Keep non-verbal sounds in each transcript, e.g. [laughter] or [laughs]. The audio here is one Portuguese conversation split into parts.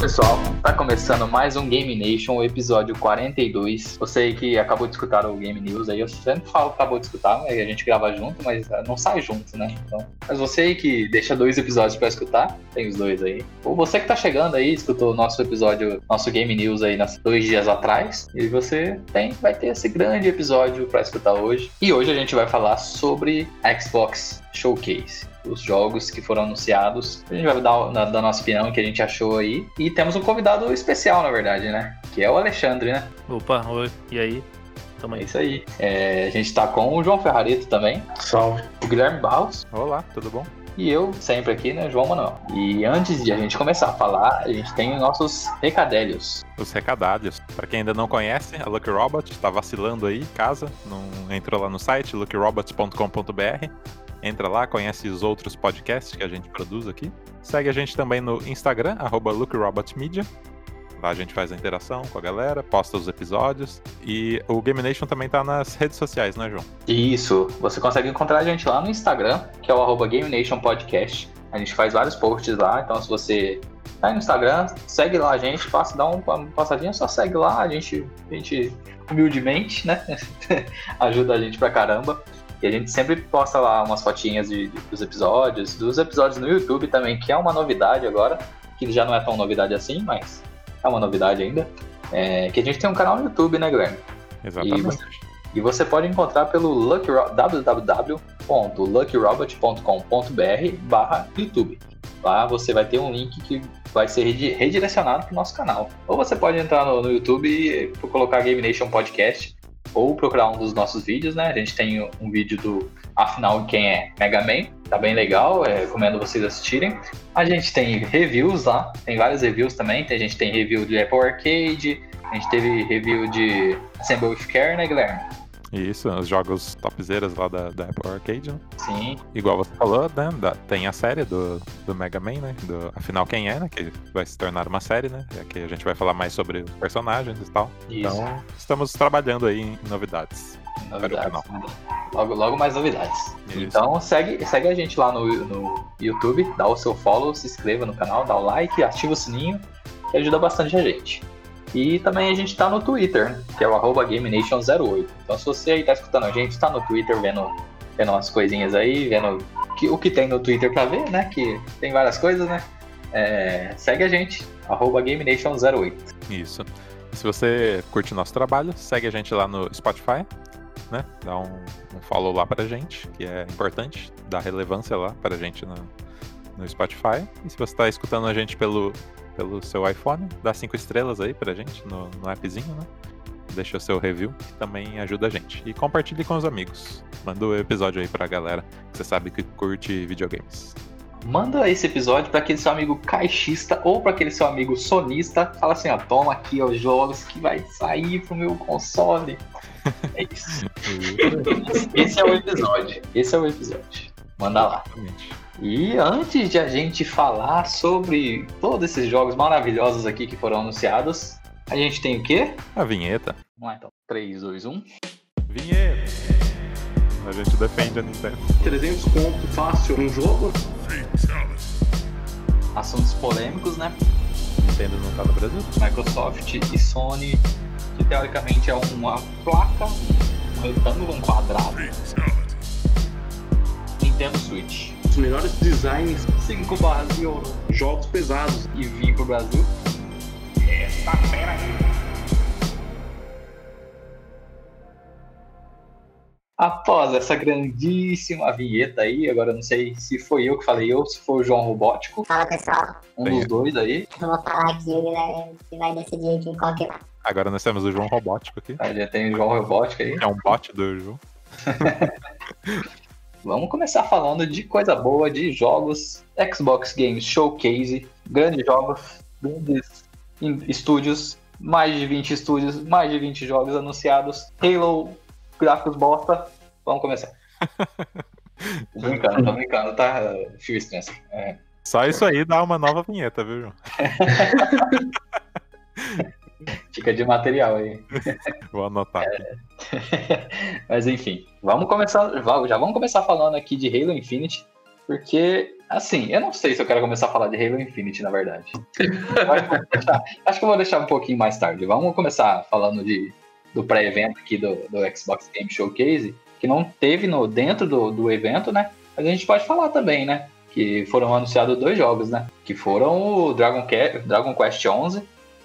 pessoal, tá começando mais um Game Nation, episódio 42. Você que acabou de escutar o Game News aí, eu sempre falo que acabou de escutar, né? a gente grava junto, mas eh, não sai junto, né? Então, mas você que deixa dois episódios pra escutar, tem os dois aí. Ou você que tá chegando aí, escutou o nosso episódio, nosso Game News aí nas dois dias atrás, e você tem, vai ter esse grande episódio pra escutar hoje. E hoje a gente vai falar sobre Xbox Showcase os jogos que foram anunciados. A gente vai dar, dar nossa opinião, que a gente achou aí. E temos um convidado especial, na verdade, né? Que é o Alexandre, né? Opa, oi, e aí? Tamo aí. É isso aí. É, a gente tá com o João Ferrarito também. Salve. O Guilherme Barros. Olá, tudo bom? E eu, sempre aqui, né, João Manuel. E antes de a gente começar a falar, a gente tem nossos recadélios. Os recadários. Para quem ainda não conhece, a Lucky Robot tá vacilando aí em casa, não entrou lá no site luckyrobots.com.br. Entra lá, conhece os outros podcasts que a gente produz aqui. Segue a gente também no Instagram, arroba LuckyRobotMedia. Lá a gente faz a interação com a galera, posta os episódios. E o Game Nation também tá nas redes sociais, né, João? Isso. Você consegue encontrar a gente lá no Instagram, que é o arroba Game Nation Podcast. A gente faz vários posts lá, então se você tá no Instagram, segue lá a gente, passa, dá uma passadinha, só segue lá, a gente, a gente humildemente, né? [laughs] Ajuda a gente pra caramba. E a gente sempre posta lá umas fotinhas de, de, dos episódios, dos episódios no YouTube também, que é uma novidade agora, que já não é tão novidade assim, mas é uma novidade ainda. É, que a gente tem um canal no YouTube, né, Guilherme? Exatamente. E você, e você pode encontrar pelo www.luckyrobot.com.br barra YouTube. Lá você vai ter um link que vai ser redirecionado para o nosso canal. Ou você pode entrar no, no YouTube e colocar Game Nation Podcast ou procurar um dos nossos vídeos, né? A gente tem um vídeo do Afinal Quem é Mega Man, tá bem legal, é, recomendo vocês assistirem. A gente tem reviews lá, tem vários reviews também, a gente tem review de Apple Arcade, a gente teve review de Assemble Care, né, Guilherme? Isso, os jogos topzeiras lá da, da Apple Arcade, né? Sim. Igual você falou, né? Da, tem a série do, do Mega Man, né? Do, afinal, quem é, né? Que vai se tornar uma série, né? Aqui a gente vai falar mais sobre os personagens e tal. Isso. Então, estamos trabalhando aí em novidades. Novidades. Logo, logo mais novidades. Isso. Então segue, segue a gente lá no, no YouTube, dá o seu follow, se inscreva no canal, dá o like, ativa o sininho, que ajuda bastante a gente. E também a gente tá no Twitter, que é o arroba GameNation08. Então se você aí tá escutando a gente, tá no Twitter vendo, vendo umas coisinhas aí, vendo que, o que tem no Twitter pra ver, né? Que tem várias coisas, né? É, segue a gente, arroba GameNation08. Isso. Se você curte nosso trabalho, segue a gente lá no Spotify, né? Dá um, um follow lá pra gente, que é importante, dá relevância lá pra gente no, no Spotify. E se você tá escutando a gente pelo pelo seu iPhone, dá cinco estrelas aí pra gente no, no appzinho, né? Deixa o seu review, que também ajuda a gente. E compartilhe com os amigos. Manda o episódio aí pra galera que você sabe que curte videogames. Manda esse episódio para aquele seu amigo caixista ou para aquele seu amigo sonista. Fala assim, ó, toma aqui os jogos que vai sair pro meu console. [laughs] É isso. esse é o episódio. Esse é o episódio. Manda lá. Exatamente. E antes de a gente falar sobre todos esses jogos maravilhosos aqui que foram anunciados, a gente tem o quê? A vinheta. Vamos lá então. 3, 2, 1. Vinheta! A gente defende a Nintendo. 300 conto fácil um jogo? Assuntos polêmicos, né? Nintendo não tá no Brasil? Microsoft e Sony, que teoricamente é uma placa, um retângulo, um quadrado. Nintendo Switch. Os melhores designs, 5 barras de ouro. jogos pesados. E vim pro Brasil. Essa fera aí. Após essa grandíssima vinheta aí, agora não sei se foi eu que falei ou se foi o João Robótico. Fala pessoal, Um dos dois aí. eu vou falar aqui, Guilherme que vai decidir aqui qual que vai. Agora nós temos o João Robótico aqui. Aí já tem o João Robótico aí. É um bot do João. [laughs] Vamos começar falando de coisa boa, de jogos, Xbox Games Showcase, grandes jogos, grandes estúdios, mais de 20 estúdios, mais de 20 jogos anunciados, Halo, gráficos bosta. Vamos começar. [laughs] Tô brincando, tô brincando, tá? Fio extenso. É. Só isso aí dá uma nova vinheta, viu, João? [laughs] Fica de material aí. [laughs] Vou anotar aqui. [laughs] Mas enfim, vamos começar. Já vamos começar falando aqui de Halo Infinite, porque Assim, eu não sei se eu quero começar a falar de Halo Infinite, na verdade. Deixar- acho que eu vou deixar um pouquinho mais tarde. Vamos começar falando de, do pré-evento aqui do, do Xbox Game Showcase, que não teve no, dentro do, do evento, né? Mas a gente pode falar também, né? Que foram anunciados dois jogos, né? Que foram o Dragon, Dragon Quest 11,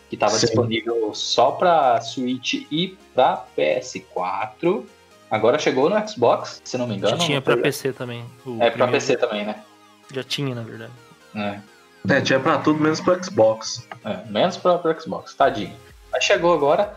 que estava disponível só para Switch e para PS4. Agora chegou no Xbox, se não me engano. Já tinha foi? PC também. É, pra primeiro. PC também, né? Já tinha, na verdade. É. É, tinha pra tudo menos pro Xbox. É, menos para o Xbox, tadinho. Mas chegou agora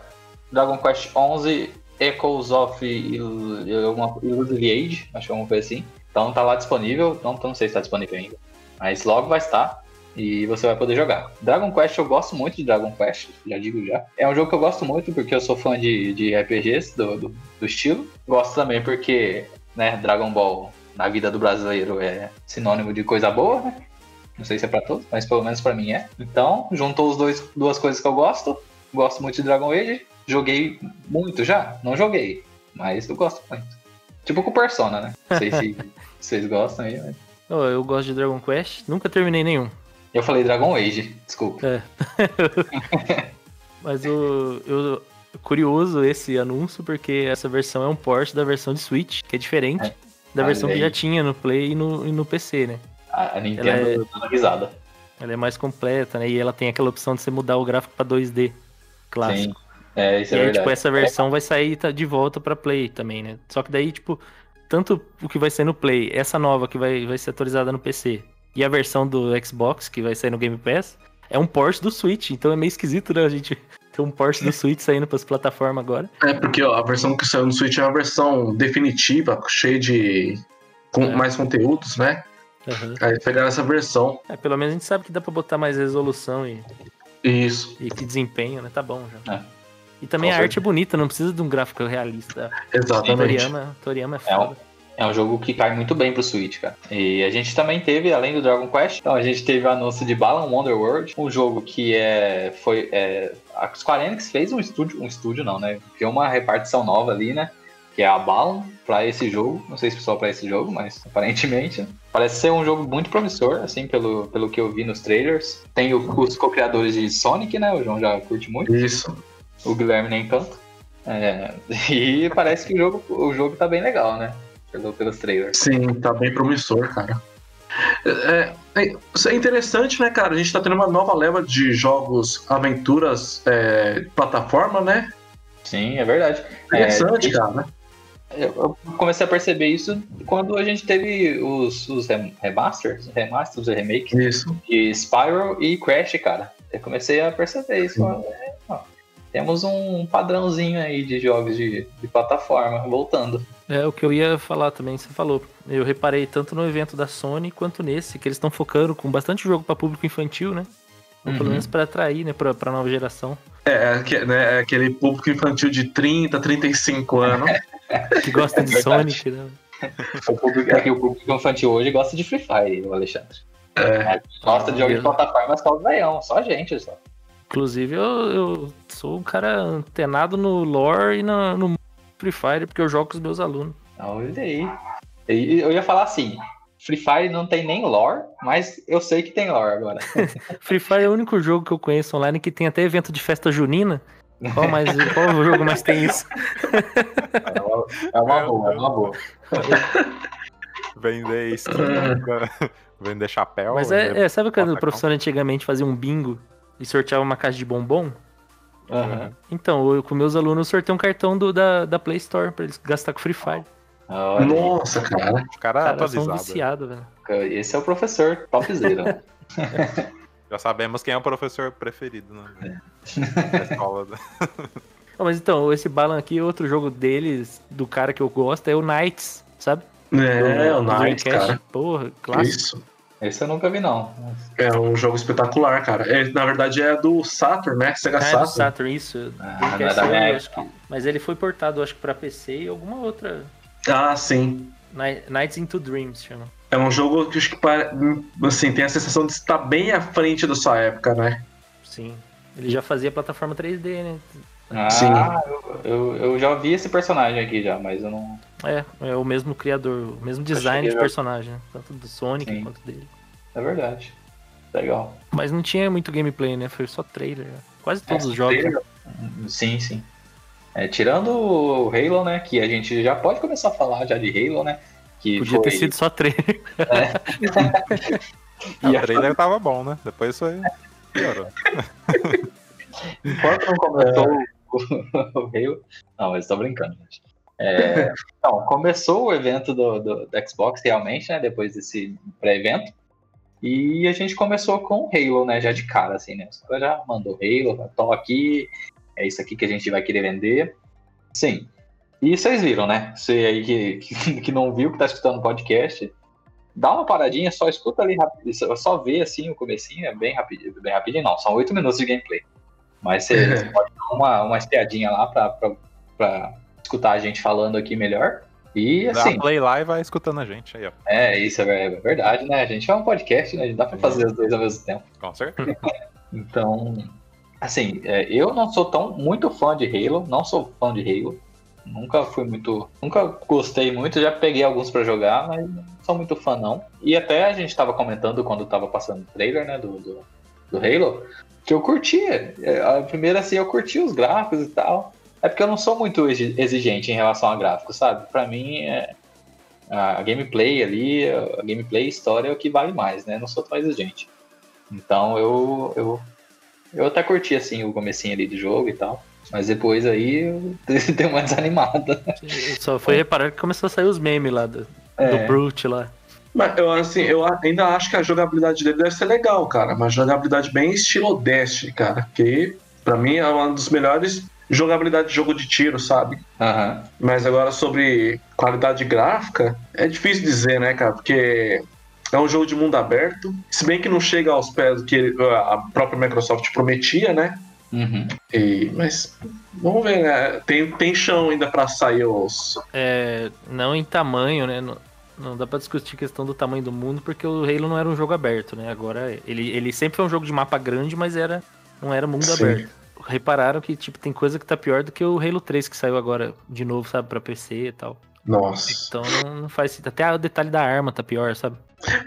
Dragon Quest 11 Echoes of Il- Il- alguma- Illusory Age, acho que alguma coisa assim. Então tá lá disponível, não, não sei se tá disponível ainda. Mas logo vai estar e você vai poder jogar. Dragon Quest, eu gosto muito de Dragon Quest, já digo já. É um jogo que eu gosto muito porque eu sou fã de, de RPGs do, do, do estilo. Gosto também porque né, Dragon Ball na vida do brasileiro é sinônimo de coisa boa, né? Não sei se é pra todos, mas pelo menos pra mim é. Então, juntou os dois duas coisas que eu gosto. Gosto muito de Dragon Age. Joguei muito já? Não joguei, mas eu gosto muito. Tipo com Persona, né? Não sei se [laughs] vocês gostam aí, mas... Ó, eu gosto de Dragon Quest, nunca terminei nenhum. Eu falei Dragon Age, desculpa. [laughs] Mas o, eu, curioso esse anúncio, porque essa versão é um port da versão de Switch, que é diferente É. da versão que já tinha no Play e no, e no PC, né? A, a Nintendo Ela é- dando risada. Ela é mais completa, né? E ela tem aquela opção de você mudar o gráfico pra 2D clássico. Sim. É, isso e é aí, verdade. tipo, essa versão vai sair de volta pra Play também, né? Só que daí, tipo, tanto o que vai sair no Play, essa nova que vai, vai ser atualizada no PC, e a versão do Xbox, que vai sair no Game Pass, é um port do Switch. Então é meio esquisito, né? A gente [laughs] ter um port do Switch saindo pras plataformas agora. É, porque ó, a versão que saiu no Switch é uma versão definitiva, cheia de. com É. mais conteúdos, né? Aí pegaram essa versão. É, pelo menos a gente sabe que dá pra botar mais resolução e, Isso, e que desempenho, né? Tá bom já. É. E também Com a certeza. arte é bonita, não precisa de um gráfico realista. exatamente. Toriyama, Toriyama é É um, foda. É um jogo que cai muito bem pro Switch, cara. E a gente também teve, além do Dragon Quest, então a gente teve o anúncio de Balan Wonderworld, um jogo que é. Foi. É, a Square Enix fez um estúdio. Um estúdio não, né? Criou uma repartição nova ali, né? Que é a Balan pra esse jogo. Não sei se só pra esse jogo, mas aparentemente. né? Parece ser um jogo muito promissor, assim, pelo, pelo que eu vi nos trailers. Tem o- os co-criadores de Sonic, né? O João já curte muito. Isso. O Guilherme nem tanto. É, [laughs] e parece que o jogo, o jogo tá bem legal, né? Pelo, pelos trailers. Sim, tá bem promissor, cara. É, é, é interessante, né, cara? A gente tá tendo uma nova leva de jogos, aventuras, é, plataforma, né? Sim, é verdade. Interessante, É, cara. Eu eu comecei a perceber isso quando a gente teve os, os rem- remasters, remasters e remakes Isso. de Spyro e Crash, cara. Eu comecei a perceber isso. ó, é, ó, temos um padrãozinho aí de jogos de, de plataforma voltando. É o que eu ia falar também, você falou. Eu reparei tanto no evento da Sony quanto nesse, que eles estão focando com bastante jogo pra público infantil, né? Ou pelo Uhum. menos pra atrair, né, pra, pra nova geração. É, é, né, é aquele público infantil de 30, 35 anos. [laughs] Que gosta de Verdade. Sonic, né? O público, é que o público infantil hoje gosta de Free Fire, o Alexandre. É. Gosta de jogos de plataforma só os veião, só a gente só. Inclusive, eu, eu sou um cara antenado no lore e no, no Free Fire, porque eu jogo com os meus alunos. Olha aí. Eu ia falar assim, Free Fire não tem nem lore, mas eu sei que tem lore agora. [laughs] Free Fire é o único jogo que eu conheço online que tem até evento de festa junina. Qual, mais, [laughs] qual jogo mais tem isso? É uma, é uma boa, é uma boa. [laughs] Vender skin, vender chapéu. Mas vender é, é sabe quando o professor antigamente fazia um bingo e sorteava uma caixa de bombom? Aham. Então, eu, com meus alunos, eu sorteio um cartão do, da, da Play Store pra eles gastar com Free Fire. Olha aí. Nossa, cara. Os caras Cara, eu sou um atualizados. viciado, velho. Esse é o professor topzera. né? [laughs] Já sabemos quem é o professor preferido né? da escola. né? [laughs] Ó, mas então, esse Balan aqui, outro jogo deles, do cara que eu gosto, é o Knights, sabe? É, o Do Knights, Dreamcast. cara. Porra, clássico. Isso. Esse eu nunca vi, não. É um jogo espetacular, cara. É, na verdade é do Saturn, né? Sega Ah, é do Saturn. Saturn, isso. Ah, é da que- Mas ele foi portado, acho que pra PC e alguma outra. Ah, sim. Ni- Nights into Dreams chama. É um jogo que acho que assim, tem a sensação de estar bem à frente da sua época, né? Sim. Ele já fazia plataforma 3D, né? Ah, Sim. eu, eu, eu já vi esse personagem aqui já, mas eu não. É, é o mesmo criador, o mesmo design de personagem, né? tanto do Sonic Sim. quanto dele. É verdade. Legal. Mas não tinha muito gameplay, né? Foi só trailer. Quase todos os jogos. Trailer- Sim, sim. É, tirando o Halo, né? Que a gente já pode começar a falar já de Halo, né? Que Podia foi... ter sido só trailer. [laughs] Ah, E o trailer tava bom, né? Depois foi. Piorou. [laughs] Enquanto não começou o, [laughs] o Halo. Não, mas tô brincando, gente. É, então, começou o evento do, do, do Xbox realmente, né? Depois desse pré-evento. E a gente começou com o Halo, né? Já de cara, assim, né? Os caras já mandou Halo, tô aqui, é isso aqui que a gente vai querer vender. Sim. E vocês viram, né? Você aí que, que, [laughs] que não viu, que tá escutando o podcast, dá uma paradinha, só escuta ali rápido, só- só vê assim o comecinho, é bem rapidinho, bem rapidinho não, são oito minutos de gameplay. Mas você, você [laughs] pode dar uma, uma espiadinha lá pra, pra, pra escutar a gente falando aqui melhor. E Dá assim, play lá e vai escutando a gente aí, ó. é, isso é ver- verdade, né? A gente é um podcast, né? Dá pra fazer os dois ao mesmo tempo. Com certeza. [laughs] Então, assim, é, eu não sou tão muito fã de Halo, não sou fã de Halo. Nunca fui muito. Nunca gostei muito, já peguei alguns pra jogar, mas não sou muito fã, não. E até a gente tava comentando quando tava passando o trailer, né, do, do, do Halo, que eu curtia. É, A primeira, assim, eu curti os gráficos e tal. É porque eu não sou muito exi- exigente em relação a gráficos, sabe? Pra mim, é, a gameplay ali, a gameplay e história é o que vale mais, né? Eu não sou tão exigente. Então eu, eu, eu até curti assim o comecinho ali do jogo e tal. Mas depois aí eu [laughs] dei uma desanimada. Só foi reparar que começou a sair os memes lá do, do É, Brute lá. Mas eu, assim, eu ainda acho que a jogabilidade dele deve ser legal, cara. Mas jogabilidade bem estilo Destiny, cara. Que pra mim é uma das melhores jogabilidade de jogo de tiro, sabe? aham. Mas agora sobre qualidade gráfica, é difícil dizer, né, cara? Porque é um jogo de mundo aberto. Se bem que não chega aos pés do que ele- a própria Microsoft prometia, né? Uhum. E, mas vamos ver, né? Tem, tem chão ainda pra sair os. É, não em tamanho, né? Não, não dá pra discutir a questão do tamanho do mundo, porque o Halo não era um jogo aberto, né? Agora, ele, ele sempre foi um jogo de mapa grande, mas era não era mundo Sim. aberto. Repararam que, tipo, tem coisa que tá pior do que o Halo 3 que saiu agora de novo, sabe, pra PC e tal. Nossa. Então não, não faz sentido. Até o detalhe da arma tá pior, sabe?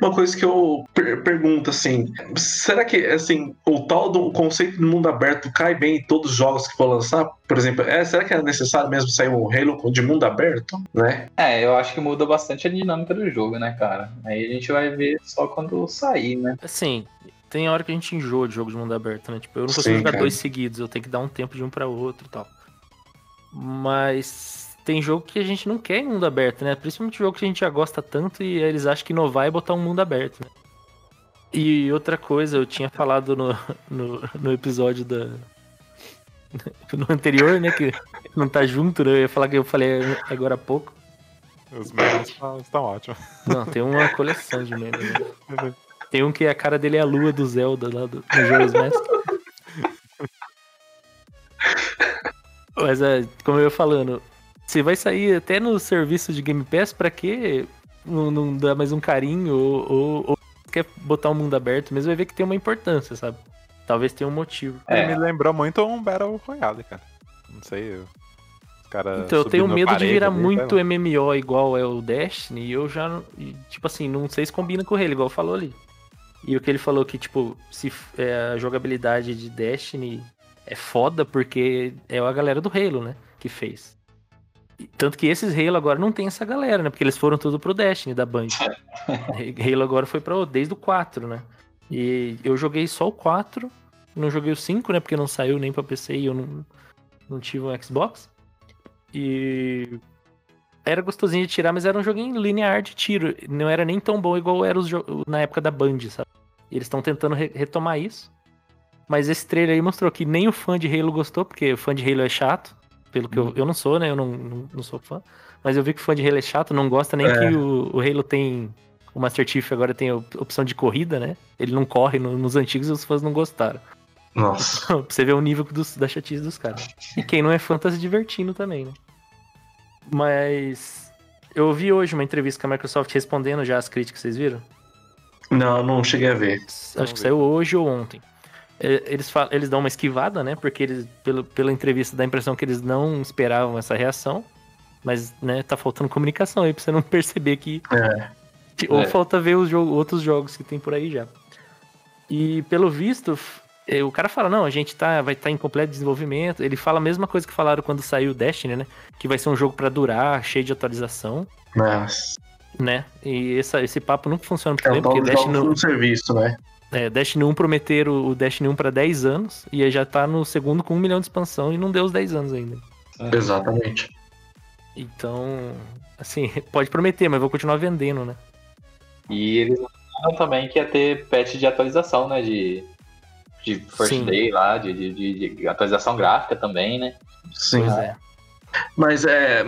Uma coisa que eu per- pergunto assim: será que assim, o tal do conceito de mundo aberto cai bem em todos os jogos que for lançar? Por exemplo, é, será que é necessário mesmo sair um Halo de mundo aberto? Né? É, eu acho que muda bastante a dinâmica do jogo, né, cara? Aí a gente vai ver só quando sair, né? Assim, tem hora que a gente enjoa de jogo de mundo aberto, né? Tipo, eu não consigo Sim, jogar cara. dois seguidos, eu tenho que dar um tempo de um pra outro e tal. Mas tem jogo que a gente não quer em mundo aberto, né? Principalmente jogo que a gente já gosta tanto e eles acham que inovar é botar um mundo aberto, né? E outra coisa, eu tinha falado no, no, no episódio da. [laughs] No anterior, né? Que não tá junto, né? Eu ia falar que eu falei agora há pouco. Os memes estão- estão ótimos. Não, tem uma coleção de memes. Né? [laughs] Tem um que a cara dele é a lua do Zelda lá do, Jones Mask. Mas, é, como eu ia falando, você vai sair até no serviço de Game Pass, pra quê? Não, não dá mais um carinho ou, ou, ou quer botar o mundo aberto mesmo, vai ver que tem uma importância, sabe? Talvez tenha um motivo. É. Me lembrou muito um Battle Royale, cara. Não sei. Os caras. Então, eu tenho medo de virar ali, muito. MMO igual é o Destiny, e eu já, não- tipo assim, não sei se combina com ele, igual falou ali. E o que ele falou que, tipo, se é, a jogabilidade de Destiny é foda porque é a galera do Halo, né, que fez. E Tanto que esses Halo agora não tem essa galera, né, porque eles foram tudo pro Destiny da Band. [laughs] Halo agora foi pra, desde o 4, né. E eu joguei só o 4, não joguei o 5, né, porque não saiu nem pra PC e eu não, não tive um Xbox. E era gostosinho de tirar, mas era um joguinho linear de tiro. Não era nem tão bom igual era os na época da Band, sabe? E eles estão tentando re- retomar isso. Mas esse trailer aí mostrou que nem o fã de Halo gostou, porque o fã de Halo é chato. Pelo que eu, eu não sou, né? Eu não, não, não sou fã. Mas eu vi que o fã de Halo é chato, não gosta nem É. que o, o Halo tem. O Master Chief agora tem a op- opção de corrida, né? Ele não corre no- nos antigos e os fãs não gostaram. Nossa. [laughs] pra você ver o nível dos, da chatice dos caras. E quem não é fã tá se divertindo também, né? Mas eu ouvi hoje uma entrevista com a Microsoft respondendo já as críticas, vocês viram? Não, não cheguei a ver. Acho que saiu hoje ou ontem. É, Eles, falam, eles dão uma esquivada, né? Porque eles, pelo, pela entrevista, dá a impressão que eles não esperavam essa reação. Mas, né, tá faltando comunicação aí pra você não [laughs] perceber que. É. Ou É. falta ver os jogo- outros jogos que tem por aí já. E pelo visto, eh, o cara fala, não, a gente tá, vai estar em completo desenvolvimento. Ele fala a mesma coisa que falaram quando saiu o Destiny, né? Que vai ser um jogo pra durar, cheio de atualização, Mas né? E essa- esse papo nunca funciona muito é bem, o tal porque Destiny, jogo no serviço, né? é, Destiny 1 prometeram o Destiny 1 pra 10 anos, e aí já tá no segundo com um milhão de expansão e não deu os 10 anos ainda. Exatamente. Então, assim, [laughs] pode prometer, mas vou continuar vendendo, né? E eles anunciaram também que ia ter patch de atualização, né? De, de First Sim. Day lá, de, de, de- de atualização gráfica também, né? Sim. Pois é. Mas é.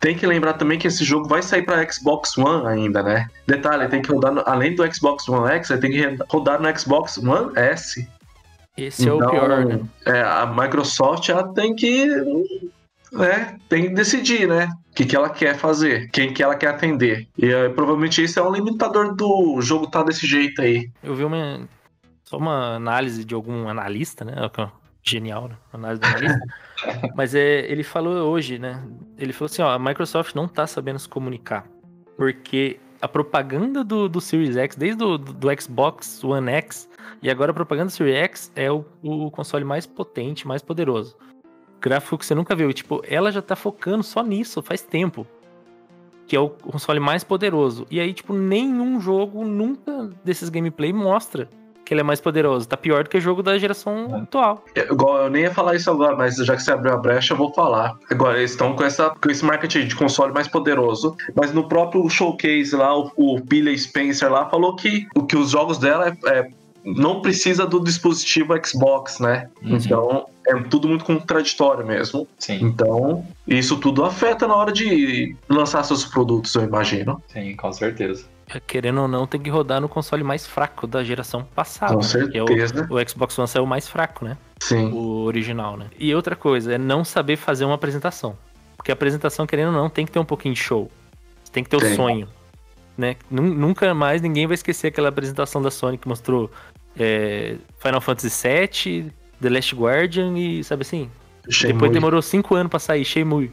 Tem que lembrar também que esse jogo vai sair para Xbox One ainda, né? Detalhe, tem que rodar, no- além do Xbox One X, ele tem que rodar no Xbox One S. Esse é o Então, pior, né? É, a Microsoft ela tem que. né, tem que decidir, né? O que, que ela quer fazer, quem que ela quer atender. E é, provavelmente isso é um limitador do jogo tá desse jeito aí. Eu vi uma. Só uma análise de algum analista, né? Genial, né? Análise do analista. [laughs] Mas é, ele falou hoje, né? Ele falou assim: ó, a Microsoft não tá sabendo se comunicar. Porque a propaganda do, do Series X, desde o do, do Xbox One X, e agora a propaganda do Series X é o, o console mais potente, mais poderoso. Gráfico que você nunca viu. Tipo, ela já tá focando só nisso faz tempo. Que é o console mais poderoso. E aí, tipo, nenhum jogo nunca desses gameplay mostra que ele é mais poderoso. Tá pior do que o jogo da geração atual. É, Igual, eu nem ia falar isso agora, mas já que você abriu a brecha, eu vou falar. Agora, eles estão com, essa, com esse marketing de console mais poderoso, mas no próprio showcase lá, o, o Billy Spencer lá falou que, o que os jogos dela é, é- não precisa do dispositivo Xbox, né? Uhum. Então, é tudo muito contraditório mesmo. Sim, Então, isso tudo afeta na hora de lançar seus produtos, eu imagino. sim, com certeza. Querendo ou não, tem que rodar no console mais fraco da geração passada. Com né? Que é o, certeza. o Xbox One saiu mais fraco, né? Sim. O original, né? E outra coisa, é não saber fazer uma apresentação. Porque a apresentação, querendo ou não, tem que ter um pouquinho de show. Tem que ter o sonho. Né? Nun- Nunca mais ninguém vai esquecer aquela apresentação da Sony que mostrou é, Final Fantasy VII, The Last Guardian e, sabe assim? Shenmue. Depois demorou cinco anos pra sair Shenmue.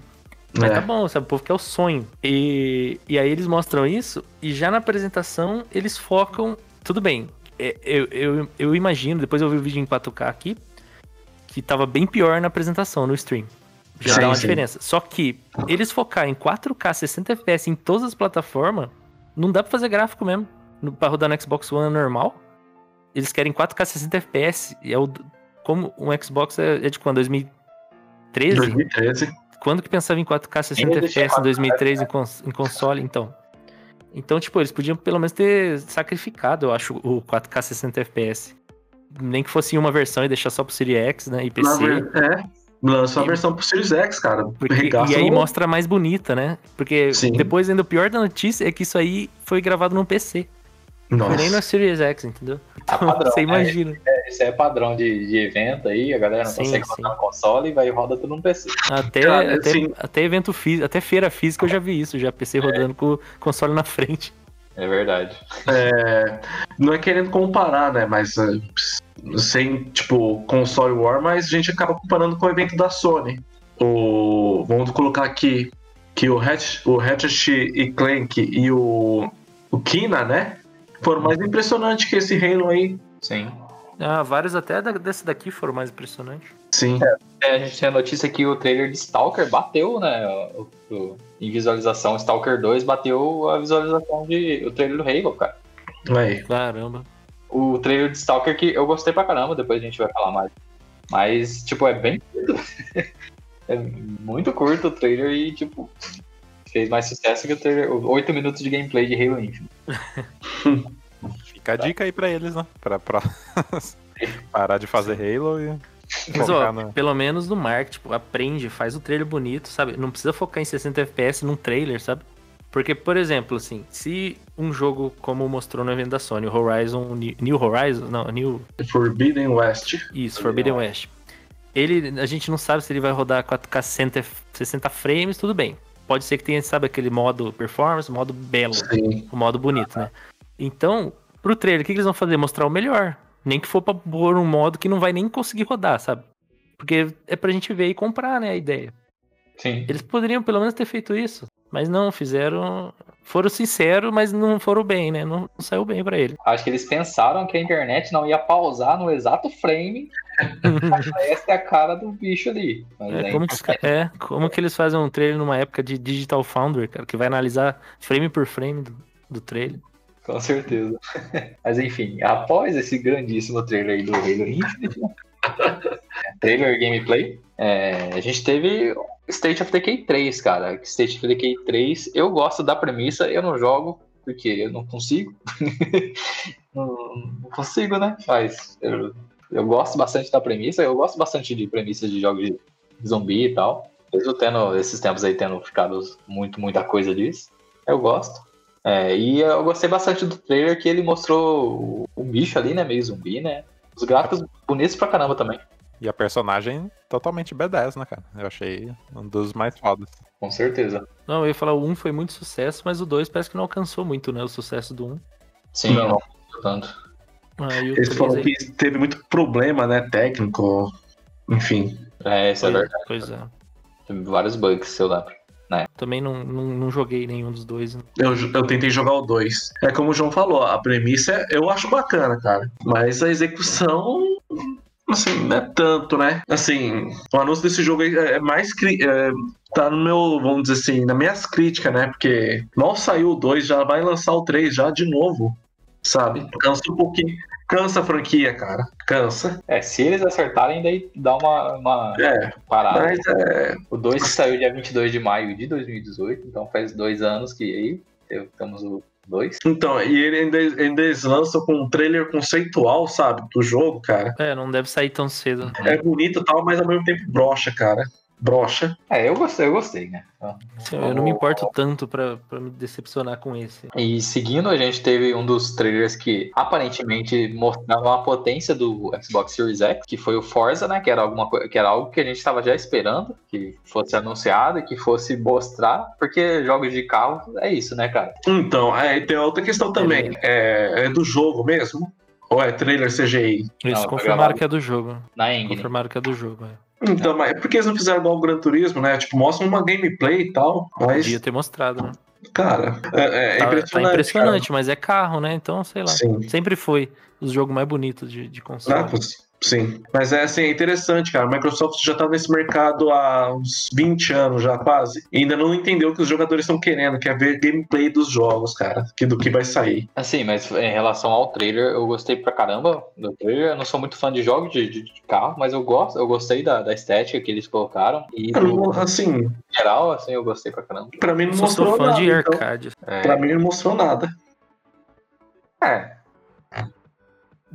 Mas É. tá bom, sabe? O povo quer o sonho. E, e aí eles mostram isso, e já na apresentação eles focam. Tudo bem. é, Eu, eu, eu imagino, depois eu vi o vídeo em 4K aqui, que tava bem pior na apresentação, no stream. Já Sim, dá uma sim. diferença. Só que eles focar em 4K 60 FPS em todas as plataformas, não dá pra fazer gráfico mesmo. No- Pra rodar no Xbox One normal. Eles querem 4K 60 FPS. E é o, como um Xbox é, é de quando? 2013? 2013. Quando que pensava em 4K 60 Ainda tinha FPS em 4K, 2003 em, cons- em console, então? Então, tipo, eles podiam pelo menos ter sacrificado, eu acho, o 4K 60 FPS. Nem que fosse em uma versão e deixar só pro Series X, né? E PC. É. Lançou a versão pro Series X, cara. Porque- e aí mostra mais bonita, né? Porque Sim. depois ainda o pior da notícia é que isso aí foi gravado no PC. Nossa. Foi nem no Series X, entendeu? Então, padrão, você né? imagina. Esse é padrão de, de evento aí, a galera não Sim, consegue sim. rodar no console e vai roda tudo no PC. Até, Cara, até, assim- até evento físico, até feira física eu já vi isso, já PC rodando com o console na frente. É verdade. É, não é querendo comparar, né? Mas é, sem, tipo, console war, mas a gente acaba comparando com o evento da Sony. O, vamos colocar aqui que o Hatch, o Ratchet e Clank e o, o Kina, né? Foram mais impressionantes que esse Halo aí. Sim. Ah, vários até desse daqui foram mais impressionantes. Sim. É, a gente tem a notícia que o trailer de Stalker bateu, né? o- o- em visualização, Stalker 2 bateu a visualização de o trailer do Halo, cara. Aí. Caramba. O trailer de Stalker que eu gostei pra caramba, depois a gente vai falar mais. Mas, tipo, é bem curto. [laughs] é muito curto o trailer e, tipo, fez mais sucesso que o trailer. 8 minutos de gameplay de Halo Infinite. [laughs] Fica a dica aí pra eles, né? Pra, pra [laughs] parar de fazer Halo e Mas, ó, na... pelo menos no marketing, tipo, aprende, faz o trailer bonito, sabe? Não precisa focar em 60 FPS num trailer, sabe? Porque, por exemplo, assim, se um jogo como mostrou no evento da Sony, o Horizon, New Horizon, não, New, Forbidden West. isso, Forbidden West. Ele, a gente não sabe se ele vai rodar 4K 60, 60 frames, tudo bem. Pode ser que tenha, sabe, aquele modo performance, modo belo, Sim. o modo bonito, né? Então, pro trailer, o que, que eles vão fazer? Mostrar o melhor. Nem que for pra pôr um modo que não vai nem conseguir rodar, sabe? Porque é pra gente ver e comprar, né, a ideia. Sim. Eles poderiam pelo menos ter feito isso. Mas não, fizeram. Foram sinceros, mas não foram bem, né? Não, não saiu bem pra ele. Acho que eles pensaram que a internet não ia pausar no exato frame. [laughs] Essa é a cara do bicho ali. É aí- como, que, é, como que eles fazem um trailer numa época de Digital Foundry, cara, que vai analisar frame por frame do, do trailer. Com certeza. [laughs] Mas enfim, após esse grandíssimo trailer aí do Halo Infinite, né? [laughs] trailer gameplay, é, a gente teve State of Decay 3, cara. State of Decay 3, eu gosto da premissa, eu não jogo, porque eu não consigo. [laughs] não, não consigo, né? Mas eu, eu gosto bastante da premissa, eu gosto bastante de premissas de jogos de zumbi e tal. Mesmo tendo esses tempos aí tendo ficado muito, muita coisa disso. Eu gosto. É, e eu gostei bastante do trailer que ele mostrou o, o bicho ali, né? Meio zumbi, né? Os gráficos bonitos pra caramba também. E a personagem totalmente B10, né, cara? Eu achei um dos mais fodas. Com certeza. Não, eu ia falar, o 1 foi muito sucesso, mas o 2 parece que não alcançou muito, né? O sucesso do 1. Sim, Não. não. tanto. Ah, e o Ele 3 falou aí- que teve muito problema, né, técnico, enfim. É, isso é Pois- verdade. Pois é. Teve vários bugs, se eu lembro. Também não, não, não joguei nenhum dos dois. né? Eu, eu tentei jogar o 2. É como o João falou, a premissa é- eu acho bacana, cara. Mas a execução, assim, não é tanto, né? Assim, o anúncio desse jogo é é mais. cri- é, tá no meu, vamos dizer assim, nas minhas críticas, né? Porque mal saiu o 2, já vai lançar o 3 já de novo, sabe? Cansa um pouquinho. Cansa a franquia, cara. Cansa. É, se eles acertarem, daí dá uma, uma É, parada. mas é. O 2 saiu dia 22 de maio de 2018, então faz dois anos que aí temos o 2. Então, e ele ainda, ainda eles lançam com um trailer conceitual, sabe? Do jogo, cara. É, não deve sair tão cedo. É bonito e tal, mas ao mesmo tempo brocha, cara. Brocha. É, eu gostei, eu gostei, né? Eu não me importo tanto pra, pra me decepcionar com esse. E seguindo, a gente teve um dos trailers que aparentemente mostrava a potência do Xbox Series X, que foi o Forza, né? Que era alguma coisa, que era algo que a gente estava já esperando que fosse anunciado e que fosse mostrar, porque jogos de carro é isso, né, cara? Então, aí tem outra questão também. É, é do jogo mesmo? Ou é trailer CGI? Eles Não, tá confirmaram que é do jogo. Na Engine. Confirmaram que é do jogo. É. Então, mas é porque eles não fizeram igual o Gran Turismo, né? Tipo, mostram uma gameplay e tal. Mas, Podia ter mostrado, né? cara, é, é Tá, impressionante. tá impressionante, mas é carro, né? Então, sei lá. Sim. Sempre foi os jogos mais bonitos de, de console. Ah, sim. Mas é assim, é interessante, cara. A Microsoft já tá nesse mercado há uns 20 anos já, quase. E ainda não entendeu o que os jogadores estão querendo, que é ver gameplay dos jogos, cara. Que, do que vai sair. Assim, mas em relação ao trailer, eu gostei pra caramba do trailer. Eu não sou muito fã de jogos de, de- de carro, mas eu gosto, eu gostei da, da estética que eles colocaram. E não- Assim, geral, assim, eu gostei pra caramba. pra mim não Eu mostrou sou fã nada. de então. arcade. É, Pra mim não mostrou nada. é,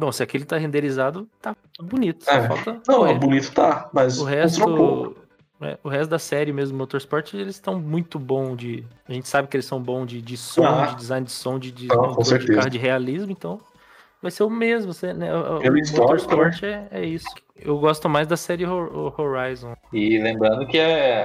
Bom, se aquele tá renderizado, tá bonito. Só É. falta. Não, correr. bonito tá, mas O resto. é, o resto da série mesmo, Motorsport, eles estão muito bom de. A gente sabe que eles são bons de, de som, Ah. de design de som, de, de, Ah, de carro de realismo, então vai ser o mesmo. Você, né, o, o histórico, Motorsport é, é isso. Eu gosto mais da série Hor- Horizon. E lembrando que é,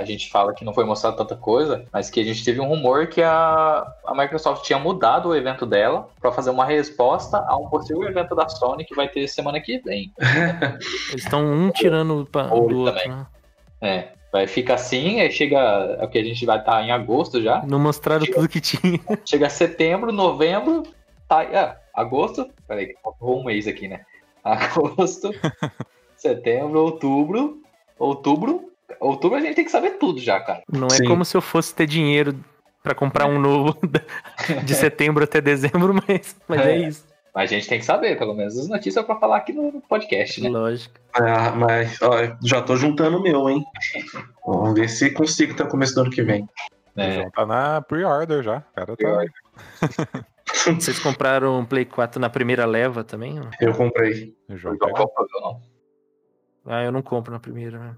a gente fala que não foi mostrado tanta coisa, mas que a gente teve um rumor que a, a Microsoft tinha mudado o evento dela para fazer uma resposta a um possível evento da Sony que vai ter semana que vem. [laughs] Eles estão um tirando Olho do outro. também. né? É, vai ficar assim, aí chega é que a gente vai estar em agosto já. Não mostraram tudo que tinha. Chega setembro, novembro, tá, é, agosto, peraí, faltou um mês aqui, né? Agosto, [laughs] setembro, outubro, outubro, outubro a gente tem que saber tudo já, cara. Não é Sim. como se eu fosse ter dinheiro pra comprar um novo [laughs] de [laughs] setembro até dezembro, mas, mas é. É. isso. Mas a gente tem que saber, pelo menos as notícias pra falar aqui no podcast, né? Lógico. Ah, mas ó, já tô juntando o meu, hein? Vamos ver se consigo até o começo do ano que vem. É, João tá na pre-order já. Cara tá. Vocês compraram um Play 4 na primeira leva também? ó? Eu comprei. O João Então, pegou. qual foi o não? Ah, eu não compro na primeira. né?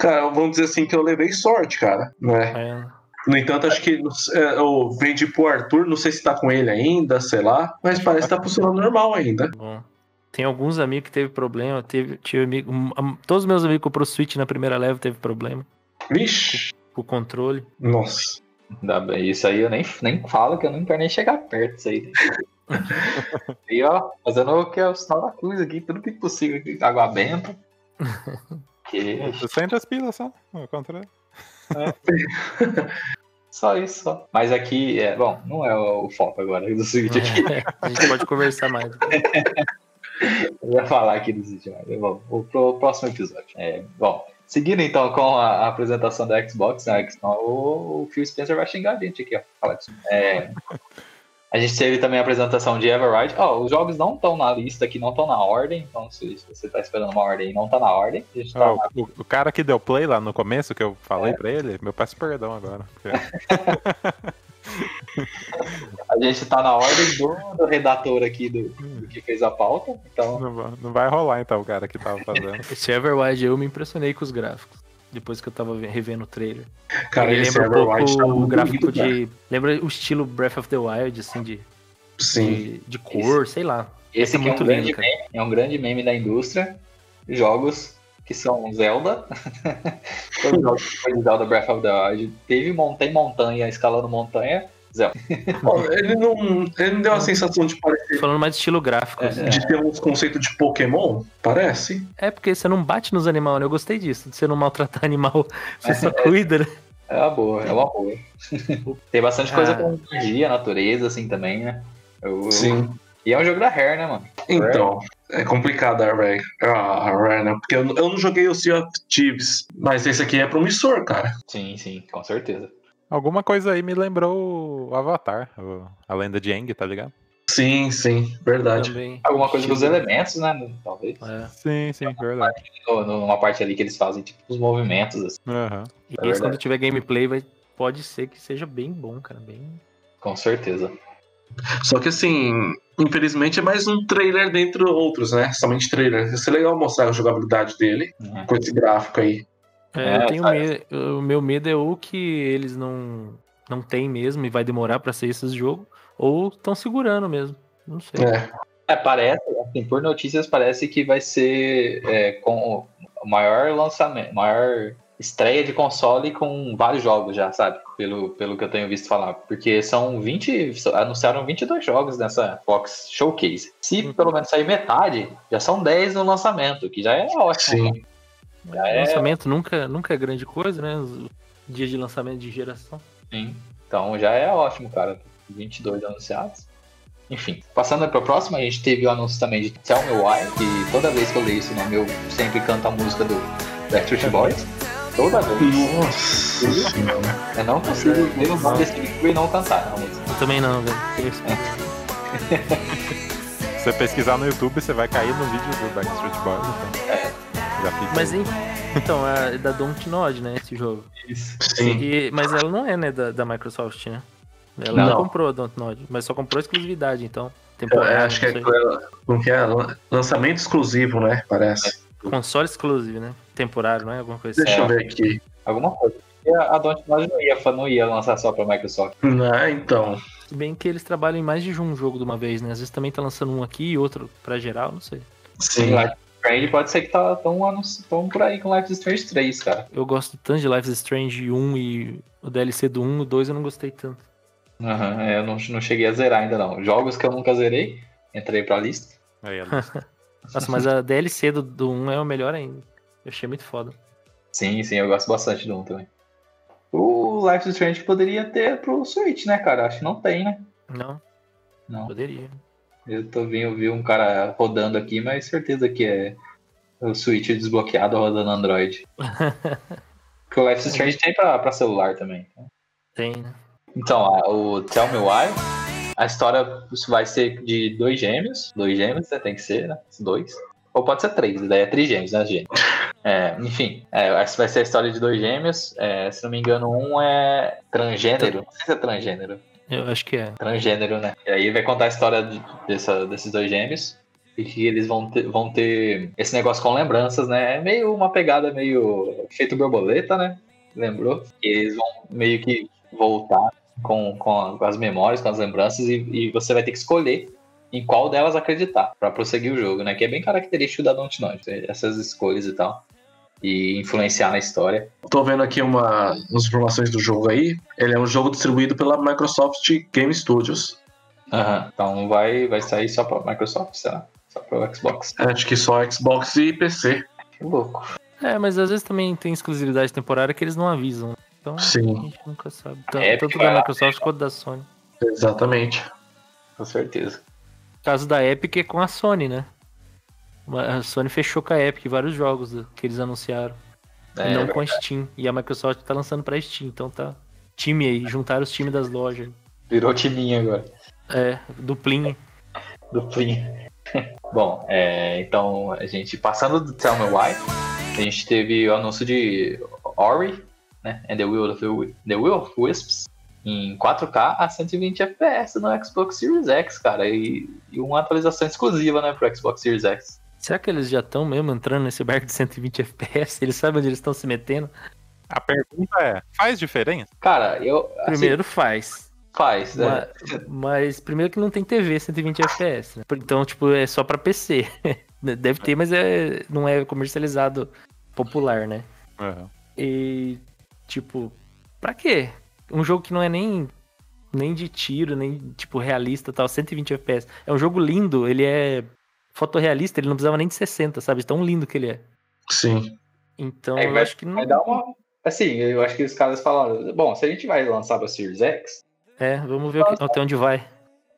Cara, vamos dizer assim que eu levei sorte, cara. Né? É, No entanto, acho que é, eu vendi pro Arthur, não sei se tá com ele ainda, sei lá, mas parece que tá funcionando normal ainda. bom. Tem alguns amigos que teve problema. Teve, tive amigo, um, am- todos os meus amigos que comprou Switch na primeira leva teve problema Vixe, com o controle. nossa. Isso aí eu nem, nem falo que eu não quero nem chegar perto disso aí. [laughs] e ó, fazendo o que é o sinal da cruz aqui, tudo que possível aqui, água benta. [laughs] Que Você sente as pilas só. Ao contrário. [laughs] Só isso, só. Mas aqui, é, bom, não é o foco agora do Switch aqui. a gente pode conversar mais. Eu ia falar aqui do Switch, mas vamos pro próximo episódio. É, bom, seguindo então com a, a apresentação da Xbox, né, o, o Phil Spencer vai xingar a gente aqui, ó. É, a gente teve também a apresentação de Everride. Ó, os jogos não estão na lista aqui, não estão na ordem. Então, se, se você tá esperando uma ordem e não tá na ordem, tá Ó, o, o cara que deu play lá no começo, que eu falei pra ele, meu peço perdão agora. porque- [laughs] A gente tá na ordem do, do redator aqui do, do que fez a pauta. Então, não, vai- não vai rolar então o cara que tava fazendo. [laughs] Esse Everwild eu me impressionei com os gráficos. Depois que eu tava ve- revendo o trailer. Cara, Ele esse lembra um pouco tá o gráfico bonito, cara. de. Lembra o estilo Breath of the Wild, assim, de, Sim. de, de cor, sei lá. esse é aqui é um, muito grande lindo, meme, é um grande meme da indústria. Jogos que são Zelda. Todos os jogos de Zelda Breath of the Wild. Teve mon- tem montanha, escalando montanha. Zelda. Ele, não, ele não deu a sensação de parecer Falando mais de estilo gráfico. assim. de ter uns conceitos de Pokémon? Parece. É porque você não bate nos animais, né? Eu gostei disso, de você não maltratar animal. [laughs] Você só cuida, né? É uma boa, é uma boa. [laughs] tem bastante coisa Ah. com energia, natureza, assim, também, né? Eu- eu- Sim. E é um jogo da Rare, né, mano? Então, é complicado a Rare, a Rare, né? Porque eu, eu não joguei o Sea of Thieves, mas esse aqui é promissor, cara. Sim, sim, com certeza. Alguma coisa aí me lembrou o Avatar, o- a lenda de Aang, tá ligado? Sim, sim, verdade. Também. Alguma coisa dos elementos, né? Talvez. É. Sim, sim, verdade. Ou Numa parte ali que eles fazem, tipo, os movimentos, assim. Aham. E É esse, verdade. quando tiver gameplay, vai, pode ser que seja bem bom, cara. Bem... Com certeza. Só que assim, infelizmente é mais um trailer dentre outros, né? Somente trailer. Ia ser legal mostrar a jogabilidade dele né? com esse gráfico aí. É, É, eu tenho medo. O meu medo é ou que eles não, não tem mesmo e vai demorar pra ser esse jogo, ou estão segurando mesmo. Não sei. É. É, parece, assim, por notícias, parece que vai ser é, com o maior lançamento, maior estreia de console com vários jogos já, sabe? Pelo, pelo que eu tenho visto falar. Porque são 20. Anunciaram 22 jogos nessa Fox Showcase. Se pelo menos sair metade, já são 10 no lançamento, que já é ótimo. Sim. Já é- lançamento nunca, nunca é grande coisa, né? Os dias de lançamento de geração. Sim. Então já é ótimo, cara. 22 anunciados. Enfim, passando para o próximo, a gente teve o anúncio também de Tell Me Why, que toda vez que eu leio esse nome eu sempre canto a música do Backstreet Boys. Toda vez. Nossa. Eu não consigo ler o nome desse e não cantar. Eu também não, velho. Isso. Se você pesquisar no YouTube, você vai cair no vídeo do Backstreet Boys. Então. Já fica. Mas hein, então, é da Dontnod, né? Esse jogo. Isso. Sim. E- mas ela não é, né, da, da Microsoft, né? Ela Não. não comprou a Dontnod, mas só comprou exclusividade, então. Eu Temporário, acho que é, como que é lançamento exclusivo, né? Parece. Console exclusivo, né? Temporário, não é? Alguma coisa Deixa assim. eu ver aqui. Alguma coisa. E a Dontnod não ia, não ia lançar só pra Microsoft. [laughs] Não, então. Se bem que eles trabalham em mais de um jogo de uma vez, né? Às vezes também tá lançando um aqui e outro pra geral, não sei. Sim. Life Strange pode ser que tá tão, tão por aí com Life is Strange 3, cara. Eu gosto tanto de Life is Strange 1 e o DLC do 1, o 2 eu não gostei tanto. Aham, é, eu não, não cheguei a zerar ainda não. Jogos que eu nunca zerei, entrei pra lista. Aí, a lista. [laughs] Nossa, mas a DLC do, do 1 é o melhor ainda. Eu achei muito foda. Sim, sim, eu gosto bastante do 1 também. O Life is Strange poderia ter pro Switch, né, cara? Acho que não tem, né? Não, Não. poderia. Eu tô vendo, eu vi um cara rodando aqui, mas certeza que é o Switch desbloqueado rodando Android. [laughs] Porque o Life is Strange tem pra, pra celular também. Tem, né? Então, o Tell Me Why, a história vai ser de dois gêmeos. Dois gêmeos, né, tem que ser, né? Dois. Ou pode ser três, daí é trigêmeos, né, gente? É, enfim, é, essa vai ser a história de dois gêmeos. É, se não me engano, um é transgênero. Não sei se é transgênero. Eu acho que é. Transgênero, né? E aí vai contar a história de- dessa- desses dois gêmeos. E que eles vão ter, vão ter esse negócio com lembranças, né? É meio uma pegada meio feito borboleta, né? Lembrou? E eles vão meio que voltar com, com, as memórias, com as lembranças, e, e você vai ter que escolher em qual delas acreditar pra prosseguir o jogo, né? Que é bem característico da Dontnod, essas escolhas e tal. E influenciar na história. Tô vendo aqui uma, umas informações do jogo aí. Ele é um jogo distribuído pela Microsoft Game Studios. Aham. Então vai, vai sair só pra Microsoft, será? Só pro Xbox. Acho que só Xbox e PC. Que louco. É, mas às vezes também tem exclusividade temporária que eles não avisam. Então Sim. a gente nunca sabe. Tan- Epic Tanto da Microsoft quanto da Sony. Exatamente. Com certeza. O caso da Epic é com a Sony, né? A Sony fechou com a Epic vários jogos que eles anunciaram. É, não com a Steam. E a Microsoft tá lançando pra Steam, então tá. Time aí, juntaram os times das lojas. Virou timinho agora. É, duplinho. Duplinho. [laughs] Bom, é, então a gente passando do Tell Me Why, a gente teve o anúncio de Ori, né? And the Will of, the Will of Wisps em 4K a 120 FPS no Xbox Series X, cara, e, e uma atualização exclusiva, né, pro Xbox Series X. Será que eles já estão mesmo entrando nesse barco de 120 FPS? Eles sabem onde eles estão se metendo? A pergunta é: faz diferença? Cara, eu assim, Primeiro faz. faz, né? Mas, mas primeiro que não tem TV 120 FPS, né? Então, tipo, é só pra PC. [laughs] Deve ter, mas é, não é comercializado popular, né? Aham. E, tipo, pra quê? Um jogo que não é nem, nem de tiro, nem, tipo, realista e tal, 120 FPS. É um jogo lindo, ele é fotorrealista, ele não precisava nem de 60, sabe? Tão lindo que ele é. Sim. Então, É, eu vai- acho que não... Vai dar uma. Assim, eu acho que os caras falaram, bom, se a gente vai lançar pra Series X, É, vamos ver o que- até onde vai.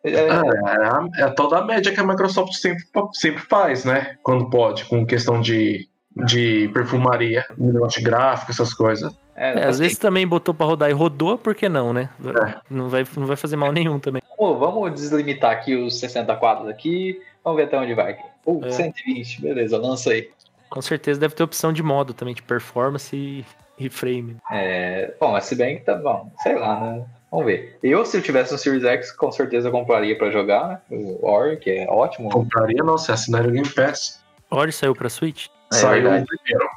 é, é, a- é toda a média que a Microsoft sempre, sempre faz, né? Quando pode, com questão de, de perfumaria, negócio de gráfico, essas coisas. É, É, às vezes também botou pra rodar e rodou, por que não, né? É. Não, vai, não vai fazer mal nenhum também. Vamos, vamos deslimitar aqui os 60 quadros aqui. Vamos ver até onde vai. Uh, É. 120, beleza, lança aí. Com certeza deve ter opção de modo também, de performance e, e frame. É, bom, mas se bem que tá bom, sei lá, né? Vamos ver. Eu, se eu tivesse um Series X, com certeza compraria pra jogar, né? O Ori, que é ótimo. Compraria, não, se assinaria o Game Pass. Ori saiu pra Switch? É Saiu verdade. primeiro.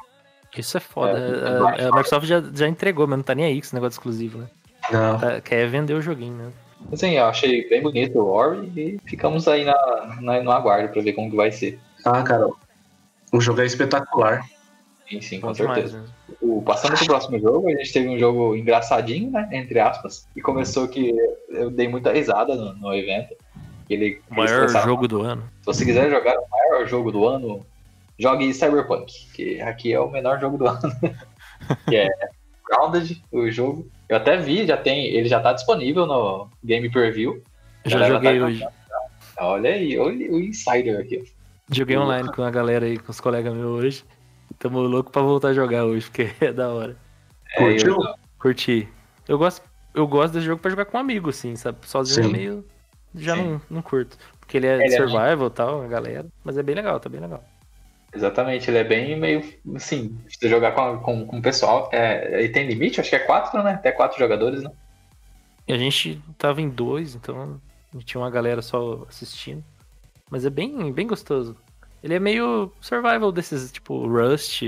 Isso é foda. É, a, a Microsoft já, já entregou, mas não tá nem aí com esse negócio exclusivo, né? Não. Tá- quer vender o joguinho, né? Assim, eu achei bem bonito o Ori e ficamos aí na, na- no aguardo pra ver como que vai ser. Ah, cara, o jogo é espetacular. Sim, sim, com demais, certeza. né? O, passando pro próximo jogo, a gente teve um jogo engraçadinho, né? Entre aspas. E começou que eu dei muita risada no, no evento. Ele, O maior jogo do ano. Se você quiser jogar o maior jogo do ano, jogue Cyberpunk, que aqui é o menor jogo do [laughs] ano. que é Grounded, o jogo. Eu até vi, já tem, ele já tá disponível no Game Preview. Já joguei tá hoje. Olha aí, olha o Insider aqui. Joguei online com a galera aí, com os colegas meus hoje. Tamo louco pra voltar a jogar hoje, porque [laughs] é da hora. É, Curtiu? eu- Curti. Eu gosto, eu gosto desse jogo pra jogar com um amigo, assim, sabe? Sozinho Sim. é meio. Já Sim. não, não curto. Porque ele é Ele é survival e tal, a galera. Mas é bem legal, tá bem legal. Exatamente, ele é bem meio assim, se jogar com, com, com o pessoal. É, ele tem limite, acho que é quatro, né? Até quatro jogadores, né? E a gente tava em dois, então tinha uma galera só assistindo. Mas é bem, bem gostoso. Ele é meio survival desses, tipo, Rust.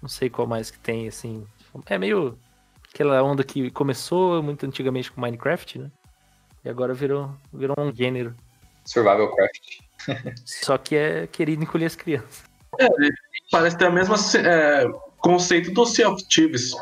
Não sei qual mais que tem, assim. É meio aquela onda que começou muito antigamente com Minecraft, né? E agora virou, virou um gênero. Survival Craft. [laughs] Só que é querido encolher as crianças. Parece ter o mesmo é, conceito do Sea of Thieves.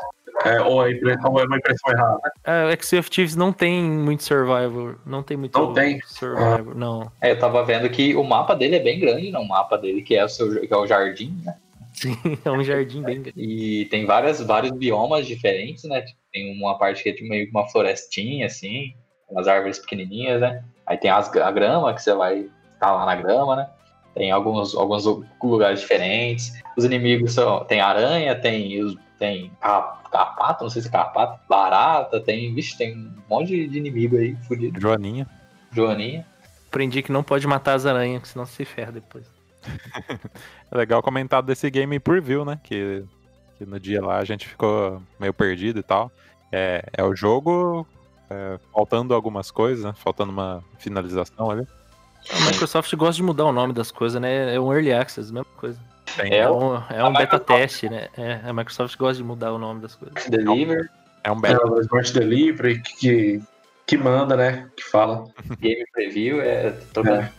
É, ou, é ou é uma impressão errada. Ah, o Sea of Thieves não tem muito survival. Não tem muito Não tem? survival, não. É, eu tava vendo que o mapa dele é bem grande, né? O mapa dele, que é o, seu, que é o jardim, né? Sim, [laughs] é um jardim bem grande. E tem várias, vários biomas diferentes, né? Tipo, Tem uma parte que é tipo meio que uma florestinha, assim, umas árvores pequenininhas, né? Aí tem as, a grama, que você vai estar lá na grama, né? Tem alguns, alguns lugares diferentes. Os inimigos são. Tem aranha, tem, os- tem ca- carpato, não sei se é carpato, barata, tem. Vixe, tem um monte de, de inimigo aí, fudido. Joaninha. Joaninha. Aprendi que não pode matar as aranhas, senão se ferra depois. É [laughs] legal comentar desse game preview, né? Que, que no dia lá a gente ficou meio perdido e tal. É, é o jogo é, faltando algumas coisas, né? Faltando uma finalização ali. A Microsoft gosta de mudar o nome das coisas, né? É um early access, mesma coisa. É, É um, é um beta Microsoft- teste, né? É, a Microsoft gosta de mudar o nome das coisas. Deliver, é um É, beta. o Smart Delivery que, que, manda, né? Que fala. [laughs] Game Preview, é. Vendo.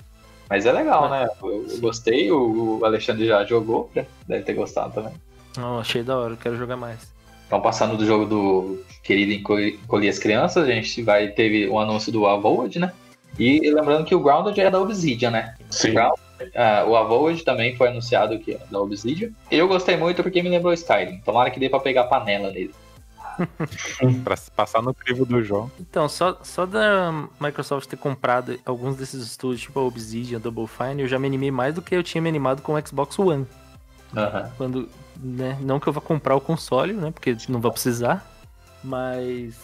Mas é legal, né? Eu, eu gostei, o, o Alexandre já jogou, né? deve ter gostado também. Não, achei da hora, quero jogar mais. Então, passando do jogo do Querido Encolher as Crianças, a gente vai teve o anúncio do Avowed, né? E lembrando que o Grounded é da Obsidian, né? Sim. Ground- ah, o Avowed também foi anunciado que é da Obsidian. Eu gostei muito porque me lembrou Skyrim. Tomara que dê pra pegar panela nele. [laughs] Pra passar no crivo do jogo. Então, só, só da Microsoft ter comprado alguns desses estúdios, tipo a Obsidian, Double Fine, eu já me animei mais do que eu tinha me animado com o Xbox One. Aham. Quando, né, não que eu vá comprar o console, né, porque não vou precisar, mas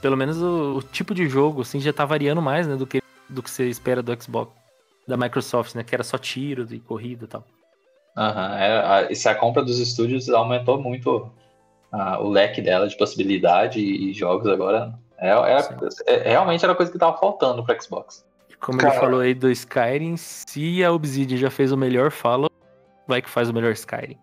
pelo menos o, o tipo de jogo, assim, já tá variando mais, né, do que, do que você espera do Xbox, da Microsoft, né, que era só tiro e corrida e tal. Aham. É, a, e se a compra dos estúdios aumentou muito ah, o leque dela de possibilidade e, e jogos agora. É, é- é- realmente era a coisa que tava faltando pro Xbox. Como Cara. ele falou aí do Skyrim, se a Obsidian já fez o melhor Fallout, vai que faz o melhor Skyrim.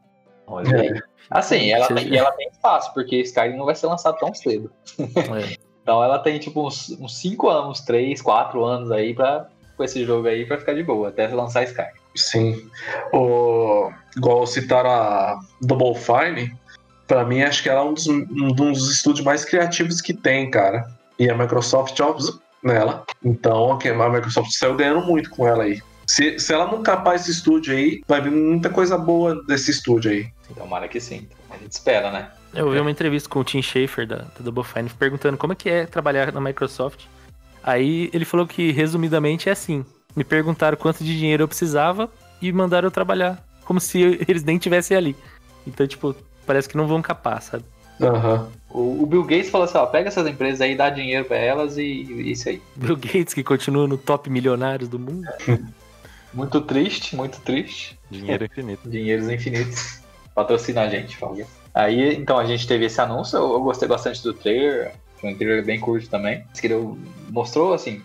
Olha aí. Assim, ela e ela tem espaço, porque Skyrim não vai ser lançado tão cedo. É. Então ela tem tipo uns 5 anos, 3, 4 anos aí pra, com esse jogo aí pra ficar de boa, até lançar Skyrim. Sim. O, igual citaram a Double Fine, pra mim acho que ela é um dos, um dos estúdios mais criativos que tem, cara. E a Microsoft, ó, nela. Então a Microsoft saiu ganhando muito com ela aí. Se, se ela não capar esse estúdio aí, vai vir muita coisa boa desse estúdio aí. Tomara que sim. A gente espera, né? Eu vi uma entrevista com o Tim Schafer da, da Double Fine perguntando como é que é trabalhar na Microsoft. Aí ele falou que, resumidamente, é assim. Me perguntaram quanto de dinheiro eu precisava e mandaram eu trabalhar. Como se [laughs] eles nem tivessem ali. Então, tipo, parece que não vão capar, sabe? Aham. O, o Bill Gates falou assim: ó, pega essas empresas aí, dá dinheiro pra elas e, e isso aí. [laughs] Bill Gates, que continua no top milionários do mundo. [laughs] Muito triste, muito triste. Dinheiro infinito. Dinheiros infinitos. Patrocina a gente, favor. Aí, então, a gente teve esse anúncio. Eu, gostei bastante do trailer. Foi um trailer bem curto também. Que ele mostrou, assim,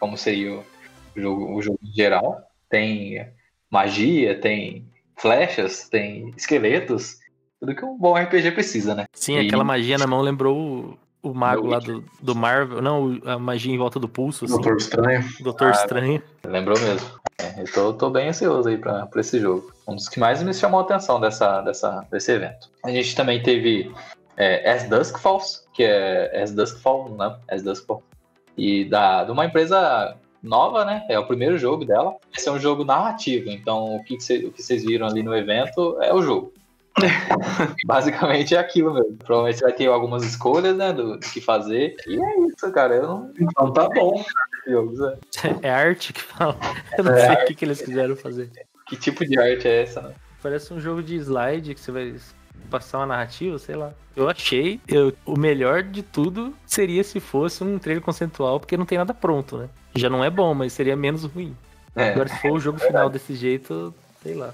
como seria o jogo, o jogo em geral. Tem magia, tem flechas, tem esqueletos. Tudo que um bom RPG precisa, né? Sim, E- aquela magia na mão lembrou o, mago Do lá do, do Marvel. Não, a magia em volta do pulso, assim. Doutor Estranho. Doutor Estranho. Lembrou mesmo. É, eu tô, tô bem ansioso aí pra, pra esse jogo. Um dos que mais me chamou a atenção dessa, dessa, desse evento. A gente também teve é, As Dusk Falls, que é As Dusk Fall, né? As Dusk Fall. E da, de uma empresa nova, né? É o primeiro jogo dela. Esse é um jogo narrativo, então o que, que cê- o que vocês viram ali no evento é o jogo. [laughs] Basicamente é aquilo mesmo. Provavelmente vai ter algumas escolhas, né? Do, do que fazer. E é isso, cara. Eu não Então tá bom. né? É arte que fala. Eu não É sei o que, que eles quiseram fazer. Que tipo de arte é essa, né? Parece um jogo de slide que você vai passar uma narrativa, sei lá. Eu achei, eu- o melhor de tudo seria se fosse um trailer conceitual, porque não tem nada pronto, né? Já não é bom, mas seria menos ruim. É. Agora, se for o jogo final desse jeito, sei lá.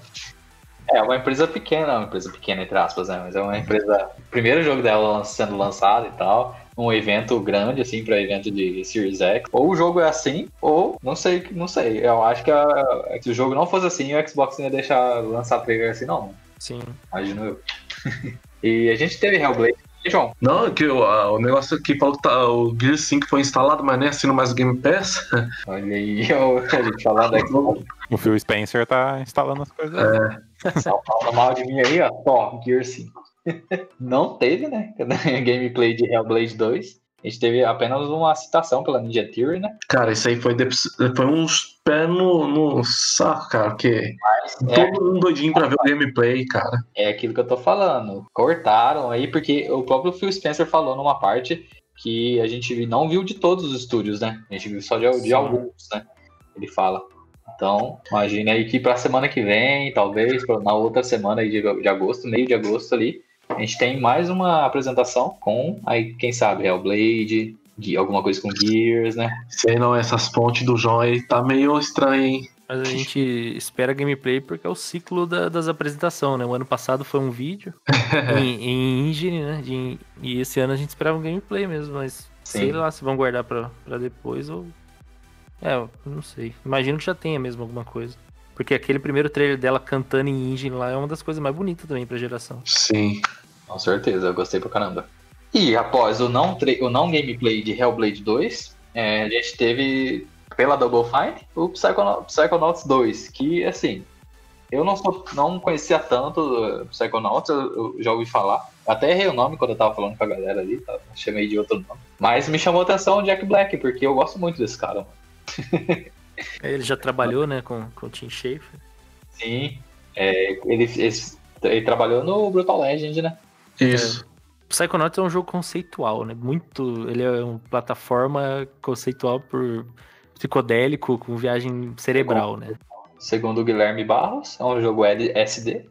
É uma empresa pequena, uma empresa pequena entre aspas, né? Mas é uma empresa. Primeiro jogo dela sendo lançado e tal. Um evento grande, assim, pra evento de Series X. Ou o jogo é assim, ou não sei, não sei. Eu acho que a- se o jogo não fosse assim, o Xbox não ia deixar lançar trailer assim, não. Sim. Imagino eu. [laughs] e a gente teve Hellblade. E, João, Não, é que o, a- o negócio aqui falou que tá, o Gear 5 foi instalado, mas nem assino mais o Game Pass. [laughs] olha aí eu- [laughs] a gente falando da Xbox. O Phil Spencer tá instalando as coisas. aí. Só [laughs] falando mal de mim aí, ó. Ó, Gear 5. [laughs] Não teve, né? [laughs] Gameplay de Hellblade 2. A gente teve apenas uma citação pela Ninja Theory, né? Cara, isso aí foi, de- foi uns pés no, no saco, cara, porque É, todo mundo doidinho pra ver o gameplay, cara. é aquilo que eu tô falando. Cortaram aí, porque o próprio Phil Spencer falou numa parte que a gente não viu de todos os estúdios, né? A gente viu só de, de alguns, né? Ele fala. Então, imagine aí que pra semana que vem, talvez, na outra semana aí de, de agosto, meio de agosto ali, a gente tem mais uma apresentação com, aí, quem sabe, Hellblade, alguma coisa com Gears, né? Sei não, essas fontes do João aí tá meio estranho, hein? Mas a gente espera gameplay porque é o ciclo da- das apresentações, né? O ano passado foi um vídeo [laughs] em, em engine, né? De- e esse ano a gente esperava um gameplay mesmo, mas sei Sim. lá se vão guardar pra, pra depois ou. É, não sei. Imagino que já tenha mesmo alguma coisa. Porque aquele primeiro trailer dela cantando em engine lá é uma das coisas mais bonitas também pra geração. Sim. Com certeza, eu gostei pra caramba. E após o não, o não gameplay de Hellblade 2, é, a gente teve pela Double Fine o Psychonaut- Psychonauts 2, que assim, eu não, sou, não conhecia tanto uh, Psychonauts, eu, eu já ouvi falar. Até errei o nome quando eu tava falando com a galera ali, tá? chamei de outro nome. Mas me chamou a atenção o Jack Black, porque eu gosto muito desse cara. Mano. [laughs] Ele já trabalhou, né, com, com o Tim Schafer. Sim, é, ele, ele, ele trabalhou no Brutal Legend, né? Isso. Psychonauts é um jogo conceitual, né? Muito. Ele é uma plataforma conceitual por psicodélico com viagem cerebral, né? Segundo o Guilherme Barros, é um jogo LSD.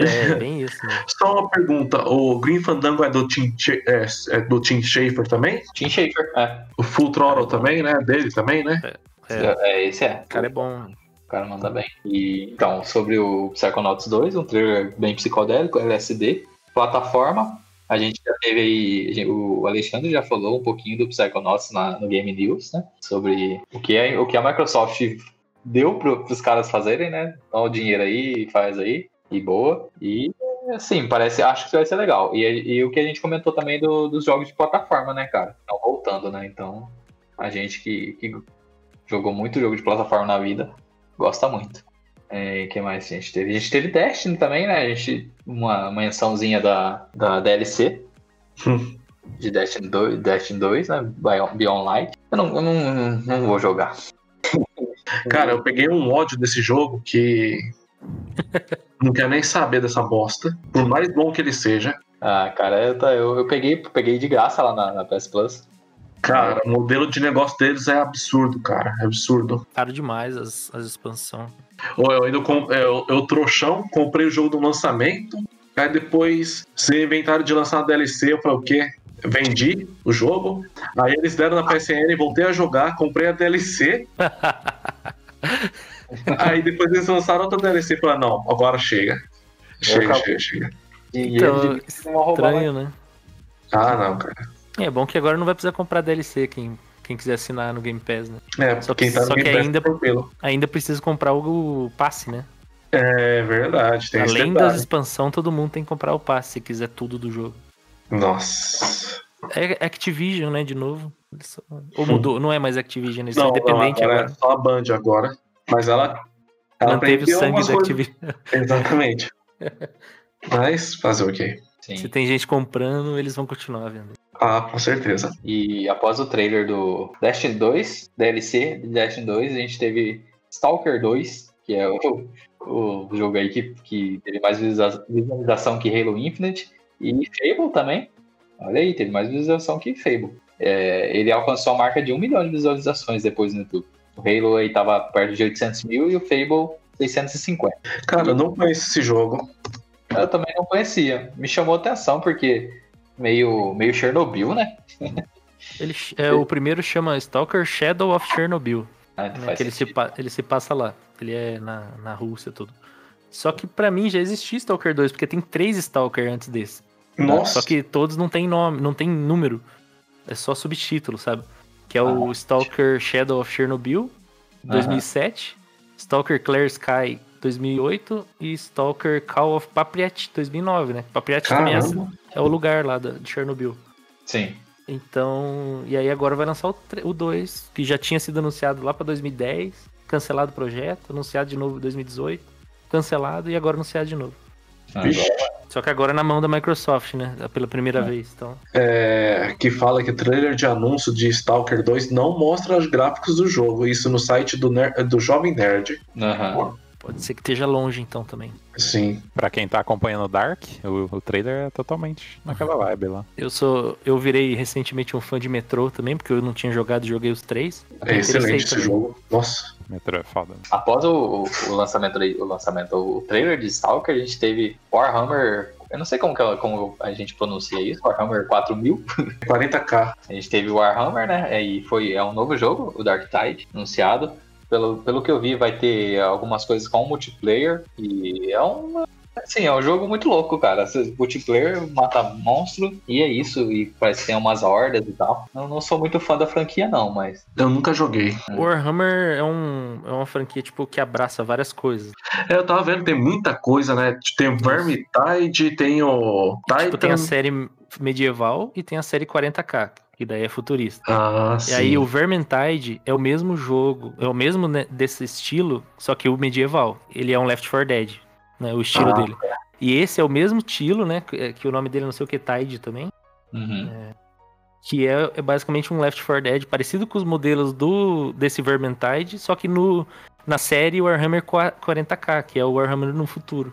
É, bem isso, né? [laughs] Só uma pergunta: o Green Fandango é do Tim, é, é do Tim Schafer também? Tim Schafer, é. O Full Throttle também, né? Dele também, né? É, É, esse é. o cara é bom. O cara manda bem. E, então, sobre o Psychonauts 2, um trailer bem psicodélico, LSD, plataforma. A gente já teve aí, o Alexandre já falou um pouquinho do Psychonauts na, no Game News, né? Sobre o que, é, o que a Microsoft deu para os caras fazerem, né? Dá o dinheiro aí, faz aí, e boa. E, assim, parece, acho que vai ser legal. E, e o que a gente comentou também do- dos jogos de plataforma, né, cara? Estão voltando, né? Então, a gente que, que jogou muito jogo de plataforma na vida, gosta muito. É, que mais a gente teve? A gente teve Destiny também, né? A gente, uma mençãozinha da, da DLC [laughs] de Destiny 2, Destiny 2, né? Beyond Beyond Light. Eu não, eu não, não vou jogar. Cara, eu peguei um ódio desse jogo que. [laughs] Não quero nem saber dessa bosta. Por mais bom que ele seja. Ah, cara, eu, tá- eu, eu peguei, peguei de graça lá na, na PS Plus. Cara, o modelo de negócio deles é absurdo, cara. É absurdo. Caro demais as, as expansões. Ou eu ainda com- eu, eu trouxão, comprei o jogo do lançamento. Aí depois, sem inventaram de lançar uma DLC, eu falei, o quê? Vendi o jogo. Aí eles deram na PSN, voltei a jogar, comprei a DLC. [laughs] [laughs] aí depois eles lançaram outra DLC e falaram, não, agora chega. Chega, chega, chega. E Então, roubar Estranho, né? Ah, não, cara. É bom que agora não vai precisar comprar DLC quem, quem quiser assinar no Game Pass, né? É, Só quem que- tá no só Game que Pass ainda-. Ainda precisa comprar o, passe, né? É verdade, tem Além das expansões, todo mundo tem que comprar o passe se quiser tudo do jogo. Nossa. É Activision, né, de novo. Ou mudou, não é mais Activision, eles são Não, não, independentes agora, agora. é só a Band agora. Mas ela. ela Manteve o sangue da Activision. Exatamente. [laughs] Mas fazer o quê? Sim. Se tem gente comprando, eles vão continuar vendo. Ah, com certeza. E após o trailer do Destiny 2, DLC de Destiny 2, a gente teve Stalker 2, que é o, o jogo aí que, que teve mais visualiza- visualização que Halo Infinite, e Fable também. Olha aí, teve mais visualização que Fable. É, ele alcançou a marca de 1 milhão de visualizações depois no YouTube. O Halo aí tava perto de 800 mil e o Fable 650. Cara, eu não conheço esse jogo. Eu também não conhecia. Me chamou atenção porque meio, meio Chernobyl, né? Ele, é, o primeiro chama Stalker Shadow of Chernobyl. Ah, né, que ele se, ele se passa lá. Ele é na, na Rússia tudo. Só que pra mim já existia Stalker 2, porque tem três Stalker antes desse. Nossa. Só que todos não tem nome, não tem número. É só subtítulo, sabe? Que é o Ah. Stalker Shadow of Chernobyl, 2007. Stalker Clear Sky, 2008. E Stalker Call of Papriat, 2009, né? Papriat também é, Caramba. é o lugar lá da- de Chernobyl. Sim. Então, e aí agora vai lançar o 2, que já tinha sido anunciado lá pra 2010, cancelado o projeto, anunciado de novo em 2018, cancelado e agora anunciado de novo. Vixe. Só que agora é na mão da Microsoft, né? Pela primeira vez. Então, É, que fala que o trailer de anúncio de Stalker 2 não mostra os gráficos do jogo. Isso no site do, Ner- do Jovem Nerd. Aham. Pode ser que esteja longe então também. Sim. Pra quem tá acompanhando o Dark, o, o trailer é totalmente naquela vibe lá. Eu sou, eu virei recentemente um fã de Metro também, porque eu não tinha jogado e joguei os três. É excelente esse também. jogo. Nossa. Metro é foda. Após o, o lançamento, o lançamento, o trailer de Stalker, a gente teve Warhammer. Eu não sei como, que, como a gente pronuncia isso, Warhammer 4000. 40k. A gente teve o Warhammer, né? E foi, é um novo jogo, o Dark Tide, anunciado. Pelo, pelo que eu vi, vai ter algumas coisas com multiplayer. E é um. Assim, é um jogo muito louco, cara. Multiplayer mata monstro e é isso. E parece que tem umas hordas e tal. Eu não sou muito fã da franquia, não, mas. Eu nunca joguei. Warhammer é, um, é uma franquia tipo que abraça várias coisas. É, eu tava vendo, tem muita coisa, né? Tem o Vermintide, tem o Titan. Tipo, tem a série medieval e tem a série 40k, que daí é futurista. Ah, E sim. aí o Vermintide é o mesmo jogo, é o mesmo né, desse estilo, só que o medieval. Ele é um Left 4 Dead, né? O estilo Ah. dele. E esse é o mesmo estilo, né? Que que o nome dele é não sei o que, Tide também. Uhum. Que é, é basicamente um Left 4 Dead, parecido com os modelos do desse Vermintide, só que no, na série Warhammer 40k, que é o Warhammer no futuro.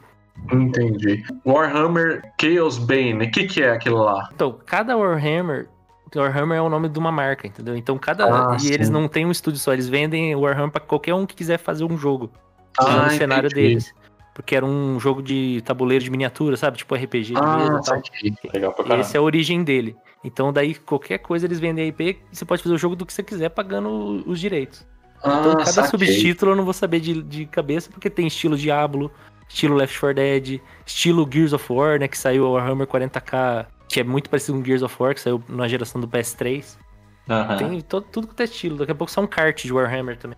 Entendi. Warhammer Chaos Bane, o que, que é aquilo lá? Então, cada Warhammer. Warhammer é o nome de uma marca, entendeu? Então cada. Ah, e sim. eles não têm um estúdio só, eles vendem o Warhammer pra qualquer um que quiser fazer um jogo. Ah, no cenário deles. Porque era um jogo de tabuleiro de miniatura, sabe? Tipo RPG de mesa Ah, e tal. Legal pra caramba. essa é a origem dele. Então daí qualquer coisa eles vendem a IP, você pode fazer o jogo do que você quiser pagando os direitos. Então Ah, cada saquei. subtítulo eu não vou saber de, de cabeça, porque tem estilo Diablo, estilo Left 4 Dead, estilo Gears of War, né? Que saiu o Warhammer 40k, que é muito parecido com Gears of War, que saiu na geração do PS3. Aham. Tem todo, tudo que é estilo. Daqui a pouco só um kart de Warhammer também.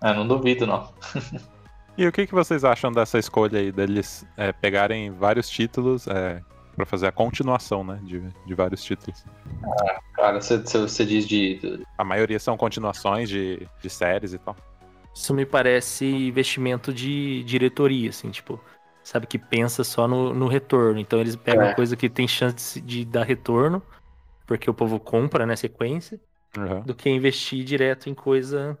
É, [laughs] não duvido, não. [laughs] E o que, que vocês acham dessa escolha aí deles é, pegarem vários títulos é, para fazer a continuação, né? De, de vários títulos. Cara, você, você- você diz de. de- A maioria são continuações de, de séries e tal. Isso me parece investimento de diretoria, assim, tipo, sabe, que pensa só no, no retorno. Então eles pegam É. coisa que tem chance de dar retorno, porque o povo compra, né, sequência, Uhum. do que investir direto em coisa,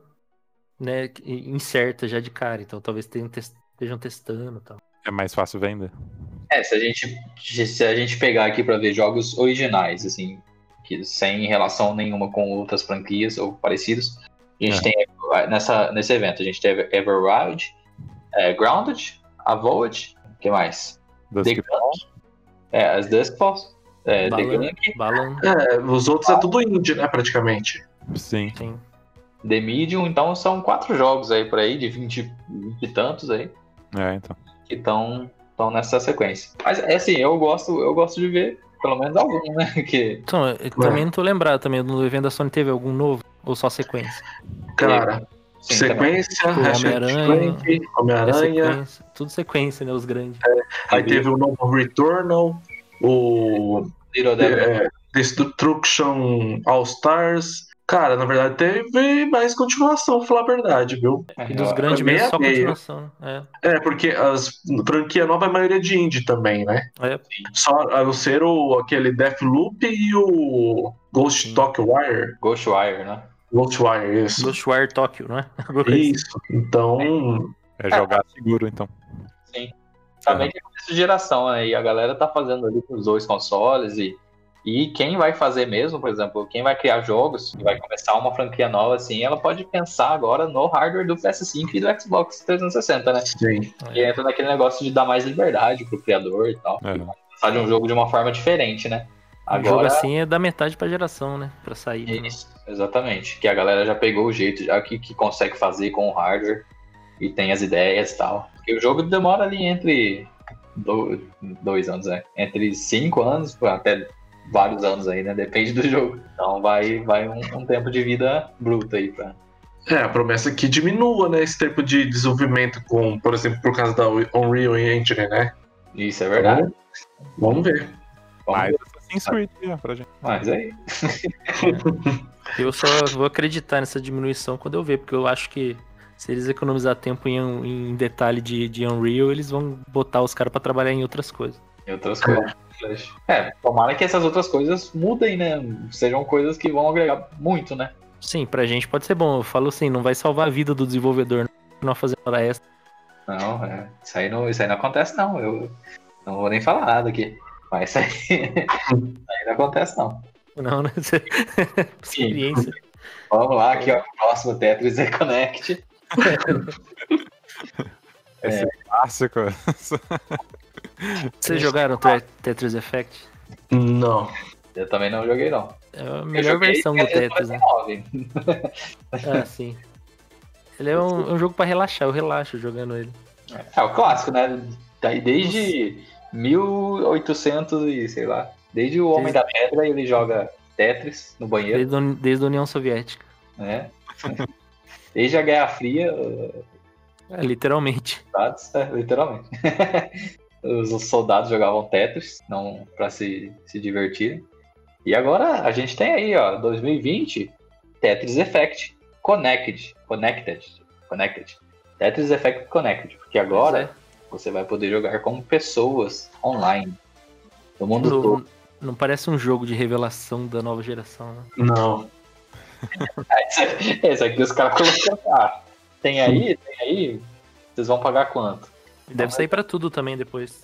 né, incerta já de cara. Então talvez estejam testando e tal. É mais fácil vender. É, se a gente, se a gente pegar aqui pra ver jogos originais, assim, que sem relação nenhuma com outras franquias ou parecidos, a gente É. tem nessa, nesse evento, a gente teve Everwild, é, Grounded, Avowed, o que mais? Das The Gunk, é, as Duskfalls, é, The Balan, Gunk, Balan, É, os outros é tudo indie, né, praticamente. Sim. sim. The Medium, então são quatro jogos aí por aí, de 20, 20 e tantos aí, É, então. que estão nessa sequência. Mas é assim, eu gosto, eu gosto de ver pelo menos algum, né? [laughs] Que Então, eu também não tô lembrado também, no evento da Sony teve algum novo? Ou só sequência? Cara, sim, sequência, Homem-Aranha. É Homem-Aranha, sequência, tudo sequência, né, os grandes. aí teve o novo Returnal, o é, Destruction All Stars. Cara, na verdade teve mais continuação, pra falar a verdade, viu? E dos Eu- grandes mesmo, só meio. continuação, né? É, porque as franquia nova é a maioria de indie também, né? É, é. Só a não ser o, aquele Deathloop e o Ghost Sim. Talk Wire. Ghostwire, né? Ghostwire, isso. Ghostwire Tokyo, não é? [laughs] Assim. Isso. Então, É jogar seguro, então. Também tem essa geração aí, a galera tá fazendo ali com os dois consoles e, e quem vai fazer mesmo, por exemplo, quem vai criar jogos e vai começar uma franquia nova assim, ela pode pensar agora no hardware do PS5 e do Xbox 360, né? sim. E entra naquele negócio de dar mais liberdade pro criador e tal. É. Pensar de um jogo de uma forma diferente, né? Um jogo Agora, assim é da metade pra geração, né? Pra sair. Isso, exatamente. Que a galera já pegou o jeito, já que, que consegue fazer com o hardware e tem as ideias e tal. Porque o jogo demora ali entre do- dois anos, né? Entre cinco anos até vários anos aí, né? Depende do jogo. Então vai, vai um, um tempo de vida bruto aí pra. É, a promessa é que diminua, né, esse tempo de desenvolvimento com, por exemplo, por causa da Unreal Engine, né? Isso é verdade. Vamos ver. Vamos Mais ver. Assassin's Creed ó, pra gente. Mas aí. Eu só vou acreditar nessa diminuição quando eu ver, porque eu acho que se eles economizar tempo em, em detalhe de, de Unreal, eles vão botar os caras pra trabalhar em outras coisas. E outras coisas. É, tomara que essas outras coisas mudem, né? Sejam coisas que vão agregar muito, né? Sim, pra gente pode ser bom. Eu falo assim, não vai salvar a vida do desenvolvedor, não fazer hora extra. Não, é, isso, aí não, isso aí não acontece, não. Eu não vou nem falar nada aqui. Mas isso aí, [laughs] isso aí não acontece, não. Não, né? [laughs] Experiência. Vamos lá, aqui, ó. Próximo Tetris Reconnect. [laughs] Esse clássico. Vocês jogaram Tetris Effect? Não. Eu também não joguei, não. É a melhor versão do Tetris Tetris, né? 99. Ah, sim. Ele é um, um jogo pra relaxar, eu relaxo jogando ele. É o clássico, né? Daí desde 1800 e sei lá. Desde o Homem da Pedra ele joga Tetris no banheiro, Desde, a- desde a União Soviética. né? [laughs] Desde a Guerra Fria, É, literalmente. soldados, é, literalmente. [laughs] os, os soldados jogavam Tetris, não para se, se divertirem. E agora a gente tem aí, ó, 2020, Tetris Effect Connected, Connected, Connected. Tetris Effect Connected, porque agora Pois você vai poder jogar com pessoas online no mundo Não, todo. não parece um jogo de revelação da nova geração, né? Não. [laughs] Esse aqui os caras colocaram. Ah, tem aí, tem aí, vocês vão pagar quanto? E deve sair pra tudo também depois.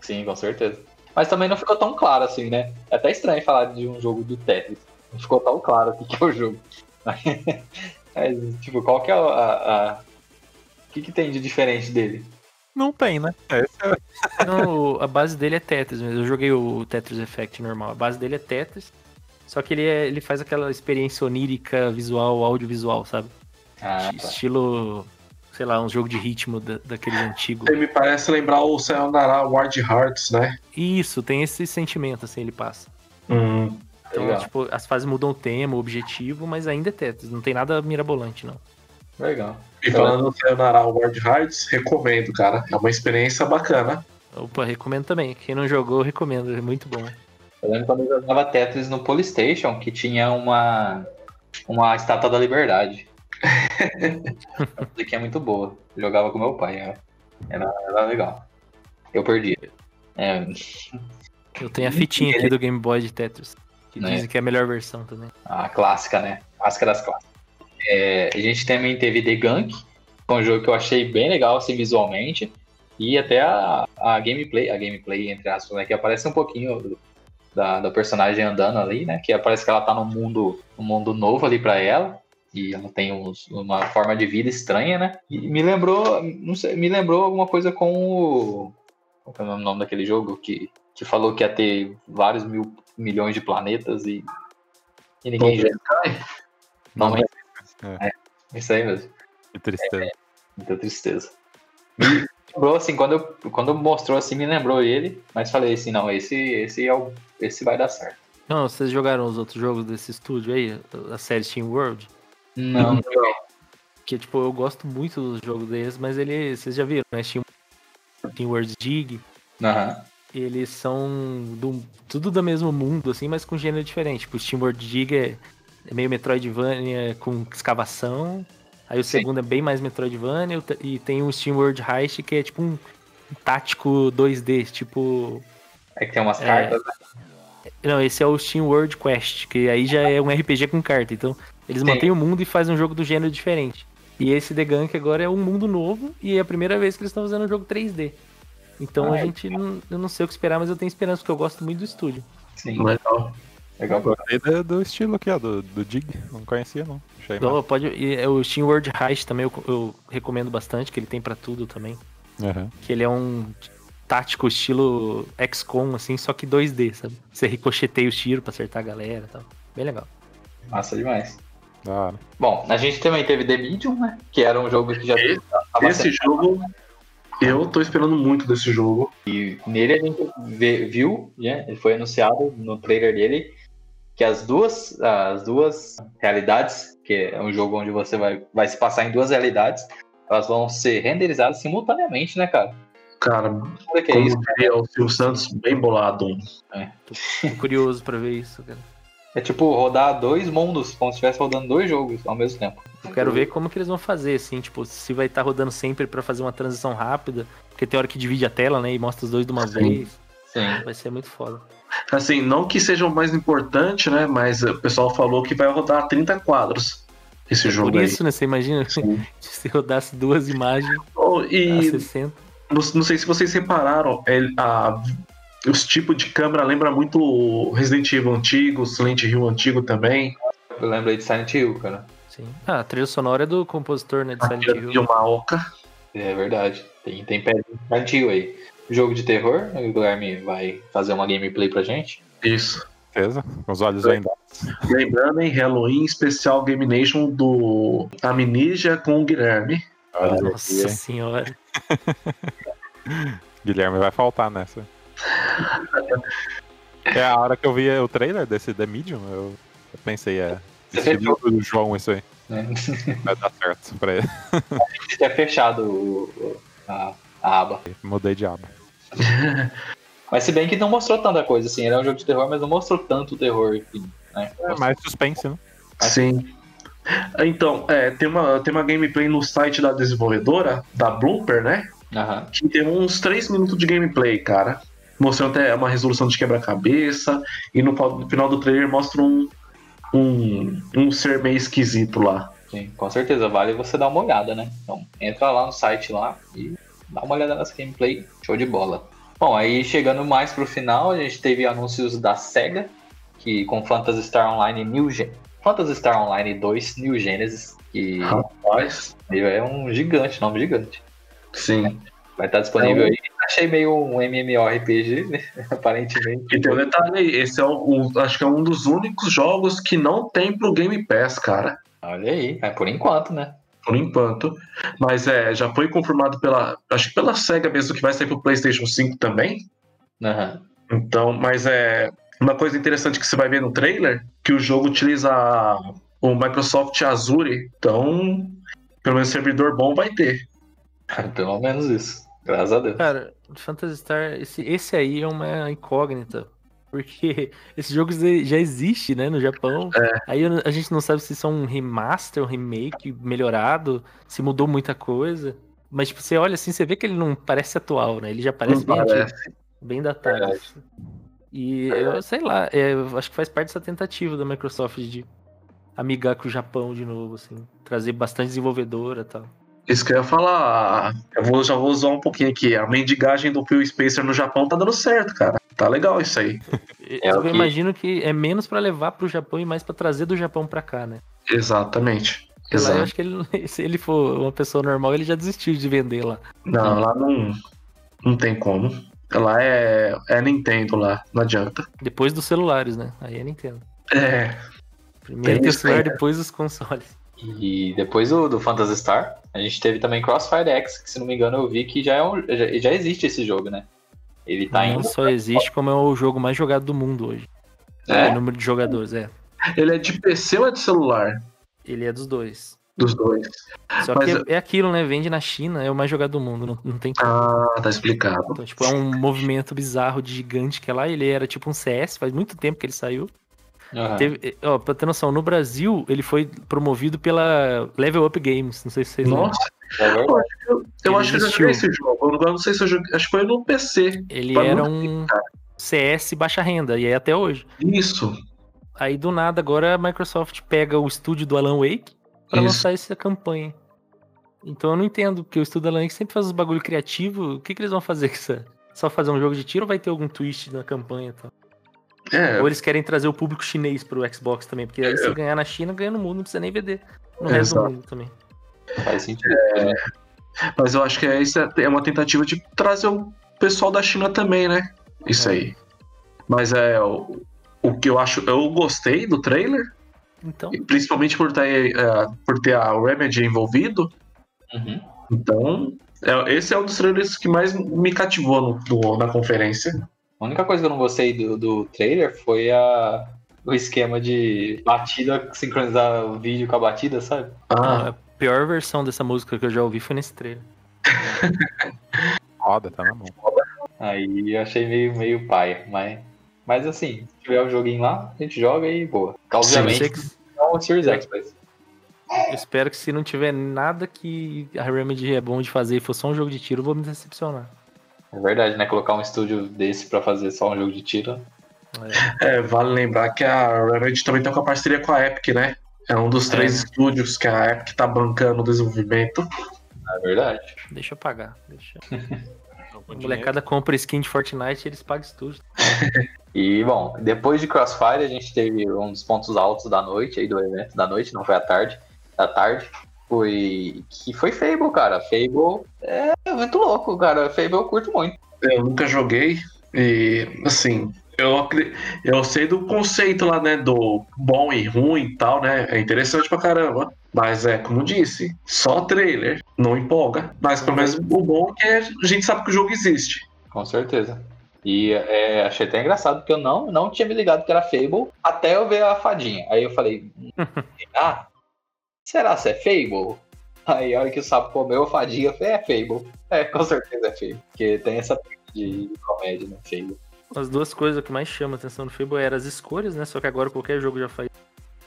Sim, com certeza. Mas também não ficou tão claro assim, né? É até estranho falar de um jogo do Tetris. Não ficou tão claro o que, é o jogo. [laughs] Mas, tipo, qual que é a. a- a- O que, que tem de diferente dele? Não tem, né? Esse é- Não, a base dele é Tetris mesmo. Eu joguei o Tetris Effect normal. A base dele é Tetris. Só que ele, é- ele faz aquela experiência onírica, visual, audiovisual, sabe? Ah, tá. Estilo, sei lá, um jogo de ritmo da, daqueles antigos. Ele me parece lembrar o Sayonara Wild Hearts, né? Isso, tem esse sentimento, assim, ele passa. Hum. Então, Legal. tipo, as fases mudam o tema, o objetivo, mas ainda é Tetris. Não tem nada mirabolante, não. Legal. E falando do Sayonara Wild Hearts, recomendo, cara. É uma experiência bacana. Opa, recomendo também. Quem não jogou, eu recomendo. É muito bom. Eu lembro quando eu jogava Tetris no Polystation, que tinha uma, uma estátua da liberdade. [laughs] Essa daqui é muito boa. Eu jogava com meu pai, era, era, era legal. Eu perdi. É, Eu tenho a fitinha aqui do Game Boy de Tetris. Que Né? dizem que é a melhor versão também. a clássica, né? Clássica das clássicas. É, a gente também teve The Gunk, que é um jogo que eu achei bem legal, assim, visualmente. E até a, a gameplay, a gameplay, entre aspas, né? Que aparece um pouquinho da, da personagem andando ali, né? Que parece que ela tá num mundo, um mundo novo ali pra ela. E ela tem uns- uma forma de vida estranha, né? E me lembrou, não sei, me lembrou alguma coisa com o. Qual é o nome daquele jogo que, que falou que ia ter vários mil milhões de planetas e, e ninguém Tom joga. Não, mas É. é isso aí mesmo. Que tristeza. Muita tristeza. Me lembrou, assim, quando, eu, quando mostrou assim, me lembrou ele, mas falei assim, não, esse, esse, é o, esse vai dar certo. Não, vocês jogaram os outros jogos desse estúdio aí? A série Steam World? Não, Que, tipo, eu gosto muito dos jogos deles, mas ele, vocês já viram, né? Steam, Steam World Dig. Aham. Eles são do, tudo do mesmo mundo, assim, mas com gênero diferente. Tipo, o Steam World Dig é, é meio Metroidvania com escavação. Aí o Sim. segundo é bem mais Metroidvania. E tem o Steam World Heist, que é tipo um tático 2D, tipo... É que tem umas É. cartas, né? Não, esse é o Steam World Quest, que aí já é um RPG com carta. Então, eles Sim. mantêm o mundo e fazem um jogo do gênero diferente. E esse The Gunk agora é um mundo novo e é a primeira vez que eles estão fazendo um jogo 3D. Então Ah, a é. gente não, eu não sei o que esperar, mas eu tenho esperança porque eu gosto muito do estúdio. Sim, Legal. Legal. Gostei do, do estilo aqui, ó, do, do Dig. Não conhecia, não. Achei Então, pode, e é o Steam World Heist também eu, eu recomendo bastante, que ele tem pra tudo também. Aham. Que ele é um tático estilo XCOM, assim, só que 2D, sabe? Você ricocheteia os tiros pra acertar a galera e tal. Bem legal. Massa demais. Hora. Bom, a gente também teve The Medium, né? Que era um jogo que já Esse- tava Esse jogo, eu tô esperando muito desse jogo. Nele a gente vê- viu, né? Ele foi anunciado no trailer dele que as duas, as duas realidades, que é um jogo onde você vai, vai se passar em duas realidades, elas vão ser renderizadas simultaneamente, né, cara? Cara, Olha que é isso. diria o Silvio Santos, bem bolado. Tô curioso pra ver isso, cara. É tipo rodar dois mundos, como se estivesse rodando dois jogos ao mesmo tempo. Eu quero ver como que eles vão fazer, assim, tipo, se vai estar rodando sempre pra fazer uma transição rápida, porque tem hora que divide a tela, né, e mostra os dois de uma Sim. vez. Sim. Vai ser muito foda. Assim, não que seja o mais importante, né? Mas o pessoal falou que vai rodar 30 quadros esse jogo Por aí. isso, né, você imagina [laughs] Sim. se rodasse duas imagens Oh, a e 60. não, não sei se vocês repararam, ele- a- os tipos de câmera lembra muito o Resident Evil antigo, Silent Hill antigo também. Eu lembrei de Silent Hill, cara. Sim. Ah, a trilha sonora é do compositor, né, de Silent Hill. Yamaoka. É verdade. Tem, tem pé de Silent Hill aí. Jogo de terror, o Guilherme vai fazer uma gameplay pra gente. Isso. Certeza? Com os olhos vendados. Lembrando, hein, Halloween especial Game Nation do Amnesia com o Guilherme. Nossa hein? senhora. [laughs] Guilherme vai faltar nessa. É a hora que eu vi o trailer desse The Medium, eu, eu pensei, é. Você Estilo do João, isso aí. Né? [laughs] Vai dar certo pra ele. [laughs] Tinha fechado o- a, a aba. Mudei de aba. [laughs] Mas se bem que não mostrou tanta coisa, assim. Ele é um jogo de terror, mas não mostrou tanto terror. Assim, né? É mais suspense, né? Sim. Então, é, tem, uma, tem uma gameplay no site da desenvolvedora, da Blooper, né? Aham. Que tem uns 3 minutos de gameplay, cara. Mostrando até uma resolução de quebra-cabeça. E no, no final do trailer mostra um, um, um ser meio esquisito lá. Sim, com certeza. Vale você dar uma olhada, né? Então, entra lá no site lá e dá uma olhada nessa gameplay, show de bola. Bom, aí chegando mais pro final, a gente teve anúncios da SEGA, que com Phantasy Star Online New Gen Phantasy Star Online 2 New Genesis, que Rapaz, é um gigante, nome gigante. sim. Vai estar disponível É um- aí. Achei meio um MMORPG, né? [laughs] aparentemente. E tem um detalhe aí, esse é o, o- acho que é um dos únicos jogos que não tem pro Game Pass, cara. Olha aí, é por enquanto, né? Por enquanto. Mas é, já foi confirmado pela. Acho que pela SEGA mesmo que vai sair pro PlayStation 5 também. Aham. Então, mas é. Uma coisa interessante que você vai ver no trailer, que o jogo utiliza o Microsoft Azure. Então, pelo menos servidor bom vai ter. Pelo menos isso. Graças a Deus. Cara, Phantasy Star, esse, esse aí é uma incógnita. Porque [laughs] esse jogo já existe, né, no Japão. Aí eu- a gente não sabe se são um remaster, um remake melhorado, se mudou muita coisa. Mas, tipo, você olha assim, você vê que ele não parece atual, né? Ele já parece Não bem parece. antigo, bem datado. E eu sei lá, é, eu acho que faz parte dessa tentativa da Microsoft de amigar com o Japão de novo, assim. Trazer bastante desenvolvedora e tal. Isso que eu ia falar. Eu vou, já vou usar um pouquinho aqui. A mendigagem do Phil Spacer no Japão tá dando certo, cara. Tá legal isso aí. É eu o que- imagino que é menos pra levar pro Japão e mais pra trazer do Japão pra cá, né? Exatamente. Lá, eu Exato. acho que ele, [laughs] se ele for uma pessoa normal, ele já desistiu de vender lá. Não, lá não, não tem como. Lá é, é Nintendo lá, não adianta. Depois dos celulares, né? Aí é Nintendo. É, Primeiro Tem isso celular, aí, né? depois os consoles. E depois do, do Phantasy Star, a gente teve também Crossfire X, que se não me engano eu vi que já, é um- já, já existe esse jogo, né? Ele tá não indo. só existe como é o jogo mais jogado do mundo hoje. É? O número de jogadores, é. ele é de PC ou é de celular? Ele é dos dois. Dos dois. Só Mas que eu- é, é aquilo, né? Vende na China, é o mais jogado do mundo, não, não tem como. Ah, tá explicado. Então, tipo, é um movimento bizarro de gigante que é lá. Ele era tipo um CS, faz muito tempo que ele saiu. Teve, ó, pra ter noção, no Brasil, ele foi promovido pela Level Up Games. Não sei se vocês lembram. Nossa, É verdade. Eu, acho que eu já existiu. joguei esse jogo. Eu não sei se eu joguei. Acho que foi no PC. Ele era um CS baixa renda, e é até hoje. Isso. Aí do nada, agora a Microsoft pega o estúdio do Alan Wake pra Isso. lançar essa campanha. Então eu não entendo, porque o estúdio do Alan Wake sempre faz os bagulho criativo. O que, que eles vão fazer com isso? Só fazer um jogo de tiro ou vai ter algum twist na campanha e tal? É, Ou eles querem trazer o público chinês pro Xbox também, porque aí se ganhar na China, ganha no mundo, não precisa nem vender no resto do Exato. mundo também. Faz sentido. né? Mas eu acho que é, isso é uma tentativa de trazer o pessoal da China também, né? Isso É. aí. Mas é o, o que eu acho. Eu gostei do trailer, Então, principalmente por ter, é, por ter a Remedy envolvido. Uhum. Então, é- esse é um dos trailers que mais me cativou no- no- na conferência. A única coisa que eu não gostei do, do trailer foi a, o esquema de batida, sincronizar o vídeo com a batida, sabe? Ah, a pior versão dessa música que eu já ouvi foi nesse trailer. [laughs] Roda, tá na mão. Aí eu achei meio, meio paia, mas, mas assim, se tiver o joguinho lá, a gente joga e boa. Obviamente, que- não o Series X, mas eu espero que se não tiver nada que a Remedy é bom de fazer e for só um jogo de tiro, eu vou me decepcionar. é verdade, né? Colocar um estúdio desse pra fazer só um jogo de tiro. É. é, vale lembrar que a Remedy também tem uma parceria com a Epic, né? É um dos três É. estúdios que a Epic tá bancando o desenvolvimento. É verdade. Deixa eu pagar. Deixa. [laughs] A molecada compra skin de Fortnite e eles pagam estúdio. [laughs] E, bom, depois de Crossfire, a gente teve um dos pontos altos da noite, aí do evento da noite, não foi à tarde, da tarde, foi que foi Fable, cara. Fable é muito louco, cara. Fable eu curto muito. Eu nunca joguei e, assim, eu, eu sei do conceito lá, né, do bom e ruim e tal, né? É interessante pra caramba. Mas é, como disse, só trailer, não empolga. Mas pelo menos o bom é que a gente sabe que o jogo existe. Com certeza. E é, achei até engraçado, porque eu não, não tinha me ligado que era Fable até eu ver a fadinha. Aí eu falei, ah, será que é Fable? Aí a hora que o sapo comeu a fadinha, eu falei, é Fable. É, com certeza é Fable. Porque tem essa de comédia no Fable. As duas coisas que mais chamam a atenção no Fable eram as escolhas, né? Só que agora qualquer jogo já faz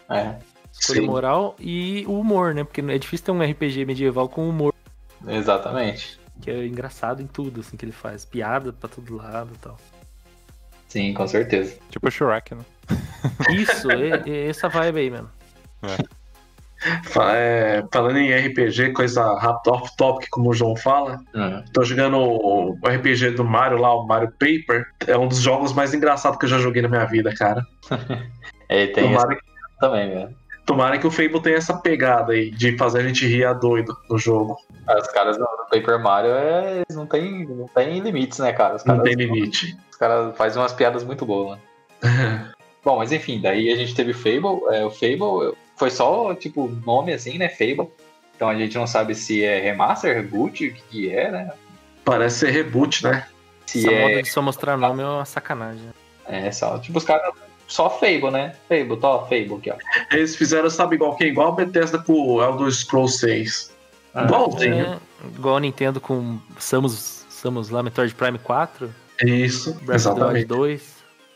É, escolha Sim. moral e o humor, né? Porque é difícil ter um RPG medieval com humor, exatamente. que é engraçado em tudo, assim, que ele faz. Piada pra todo lado e tal. Sim, com certeza. Tipo o Shrek, né? Isso, é, é essa vibe aí mesmo. Fa- é, falando em RPG, coisa off-topic, como o João fala, Hum. tô jogando o o RPG do Mario lá, o Mario Paper. É um dos jogos mais engraçados que eu já joguei na minha vida, cara. [laughs] É, tem Tomara, esse também, velho. tomara que o Fable tenha essa pegada aí, de fazer a gente rir a doido no jogo. Ah, Os caras no Paper Mario é, não tem, não tem limites, né, cara? Não tem limite. os caras fazem umas piadas muito boas, né? [laughs] Bom, mas enfim, daí a gente teve Fable. É, o Fable foi só, tipo, nome assim, né? Fable. Então a gente não sabe se é remaster, reboot, o que, que é, né? Parece ser reboot, né? Se Essa é, moda de só mostrar nome é uma sacanagem. é só, tipo, os caras. Só Fable, né? Fable, tó, Fable aqui, ó. Eles fizeram, sabe, igual que igual a Bethesda com o Elder Scrolls 6. Ah, Igualzinho. É, igual a Nintendo com Samus, Samus lá, Metroid Prime 4, Isso, Breath exatamente. 2.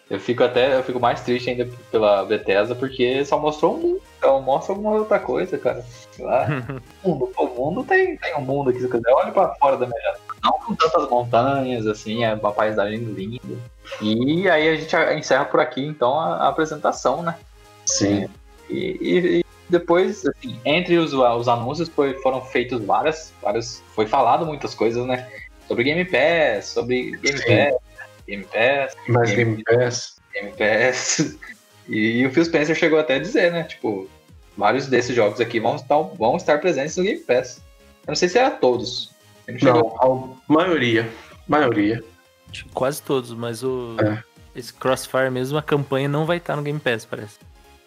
Eu fico até, eu fico mais triste ainda pela Bethesda, porque só mostrou um mundo, então mostra alguma outra coisa, cara. Sei lá. o [laughs] mundo, o mundo tem, tem um mundo aqui, se você quiser, olha pra fora da minha janela. Não com tantas montanhas, assim, é uma paisagem linda. E aí a gente encerra por aqui, então, a, a apresentação, né? Sim. E, e- e depois, assim, entre os, os anúncios foi- foram feitos várias, várias. Foi falado muitas coisas, né? Sobre Game Pass, sobre Game Sim. Pass, Game Pass, Mais Game Pass. Game Pass. E o Phil Spencer chegou até a dizer, né? Tipo, vários desses jogos aqui vão estar, vão estar presentes no Game Pass. Eu não sei se era todos. Ele não a maioria. Maioria. Quase todos, mas o. É. Esse Crossfire mesmo, a campanha não vai estar no Game Pass, parece.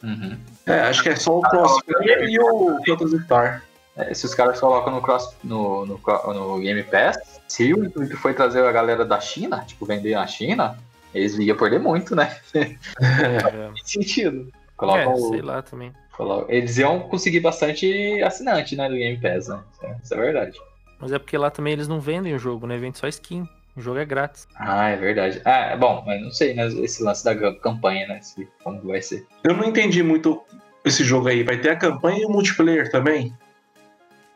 Uhum. É, acho que é só o Crossfire e o Phantasy Star. É, se os caras colocam no, cross, no, no, no Game Pass, se o intuito foi trazer a galera da China, tipo, vender na China, eles iam perder muito, né? É, [laughs] Tem sentido. Colocam é, o- sei lá também. Eles iam conseguir bastante assinante, né, do Game Pass, né? Isso é- é verdade. Mas é porque lá também eles não vendem o jogo, né? Vende só skin. O jogo é grátis. Ah, é verdade. Ah, é bom, mas não sei, né? Esse lance da campanha, né? se- como vai ser. Eu não entendi muito esse jogo aí. Vai ter a campanha e o multiplayer também?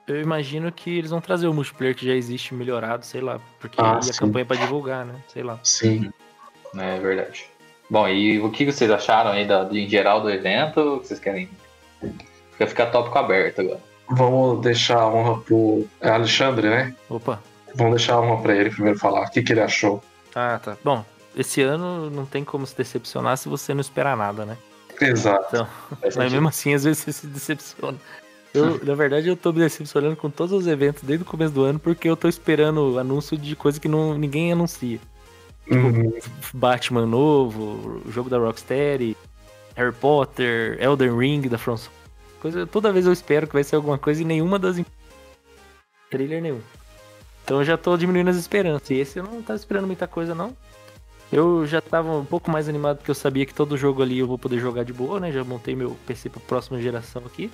Eu imagino que eles vão trazer o multiplayer que já existe melhorado, sei lá. Porque Ah, a campanha é pra divulgar, né? Sei lá. Sim. É verdade. Bom, e o que vocês acharam aí da, em geral do evento? O que vocês querem? Fica ficar tópico aberto agora. Vamos deixar a honra pro é Alexandre, né? Opa. Vamos deixar a honra pra ele primeiro falar. O que, que ele achou? Ah, tá. Bom, esse ano não tem como se decepcionar se você não esperar nada, né? Exato. Faz [laughs] Mas mesmo assim, às vezes você se decepciona. Eu, na verdade, eu tô me decepcionando com todos os eventos desde o começo do ano, porque eu tô esperando anúncio de coisa que não, ninguém anuncia. Uhum. Batman novo, o jogo da Rocksteady, Harry Potter, Elden Ring da From coisa Toda vez eu espero que vai ser alguma coisa e nenhuma das. Trailer nenhum. Então eu já tô diminuindo as esperanças. E esse eu não tava esperando muita coisa, não. Eu já tava um pouco mais animado porque eu sabia que todo jogo ali eu vou poder jogar de boa, né? Já montei meu PC pra próxima geração aqui.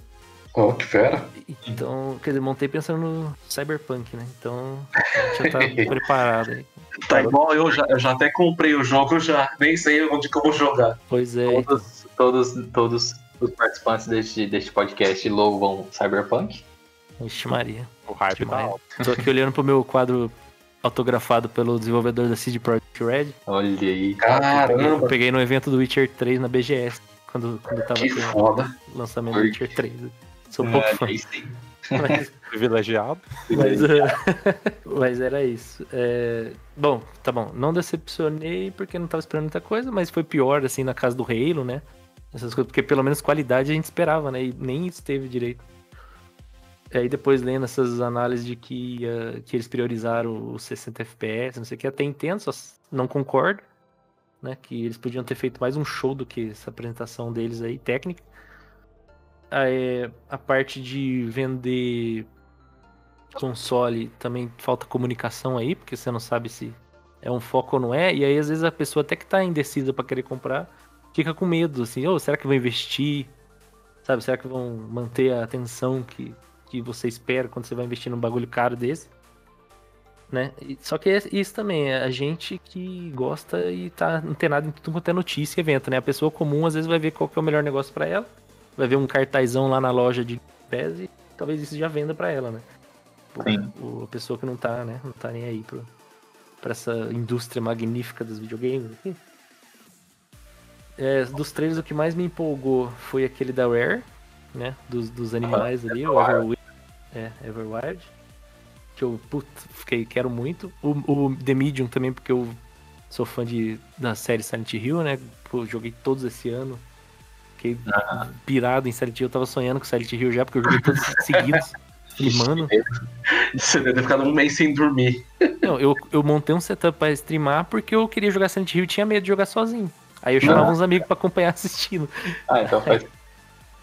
Ó, que fera. Então, quer dizer, montei pensando no Cyberpunk, né? Então, já tá [laughs] preparado aí. Tá igual eu já, eu já até comprei o jogo, eu já nem sei onde que eu vou jogar. Pois é. Todos, todos, todos os participantes deste, deste podcast louvam Cyberpunk. Vixe Maria. O hype tá alto. Tô aqui olhando pro meu quadro autografado pelo desenvolvedor da CD Projekt Red. Olha aí. Eu peguei, eu Caramba, peguei no evento do Witcher 3 na BGS, quando, quando tava que foda. o lançamento do. Witcher 3. Sou um pouco É, fã. [laughs] Privilegiado. mas, eh, [laughs] mas era isso. É, bom, tá bom. Não decepcionei porque não tava esperando muita coisa, mas foi pior, assim, na casa do Halo, né? Essas coisas, porque pelo menos qualidade a gente esperava, né? E nem isso teve direito. E aí depois lendo essas análises de que, ia- que eles priorizaram os 60 FPS, não sei o que, até entendo, só não concordo. Né, que eles podiam ter feito mais um show do que essa apresentação deles aí, técnica. Aí, a parte de vender console também falta comunicação aí, porque você não sabe se é um foco ou não é. E aí, às vezes, a pessoa até que tá indecisa pra querer comprar, fica com medo, assim, ô, será que vão investir? Sabe, será que vão manter a atenção que, que você espera quando você vai investir num bagulho caro desse? Né? Só que é isso também, é a gente que gosta e tá antenado em tudo quanto é notícia e evento, né? A pessoa comum às vezes vai ver qual que é o melhor negócio pra ela, vai ver um cartazão lá na loja de PES e talvez isso já venda pra ela, né? Sim. o- a pessoa que não tá, né? Não tá nem aí pro, pra essa indústria magnífica dos videogames. É, dos trailers, o que mais me empolgou foi aquele da Rare, né? Dos, dos animais ali, o Everwild. Everwild. É, Everwild. Que eu, putz, fiquei, quero muito. O, o The Medium também, porque eu sou fã de, da série Silent Hill, né? Pô, joguei todos esse ano. Fiquei pirado em Silent Hill. Eu tava sonhando com Silent Hill já, porque eu joguei todos seguidos. [laughs] Streamando. Você deve ter ficado um mês sem dormir. Não, eu, eu montei um setup pra streamar porque eu queria jogar Silent Hill e tinha medo de jogar sozinho. Aí eu chamava uns amigos pra acompanhar assistindo. Ah, então faz.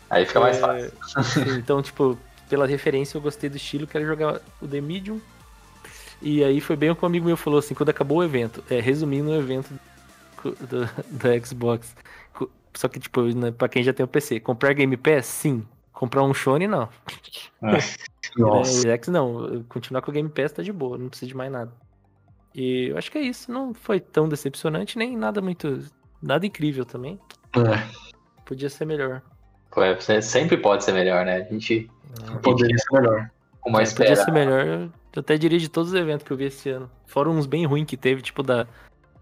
Aí fica mais É, fácil. sim, [laughs] então, tipo, pela referência eu gostei do estilo, quero jogar o The Medium. E aí foi bem o que um amigo meu falou assim, quando acabou o evento, é, resumindo o evento do, do- da Xbox. Só que, tipo, né, pra quem já tem o PC, comprar Game Pass, sim. Comprar um Shone, não. [laughs] Nossa. Né, X não, continuar com o Game Pass tá de boa, não precisa de mais nada. E eu acho que é isso, não foi tão decepcionante, nem nada muito. Nada incrível também. É, Podia ser melhor. Pô, é, sempre pode ser melhor, né? A gente poderia ser melhor. com uma É, podia ser melhor. Eu até diria de todos os eventos que eu vi esse ano. Fora uns bem ruins que teve, tipo da,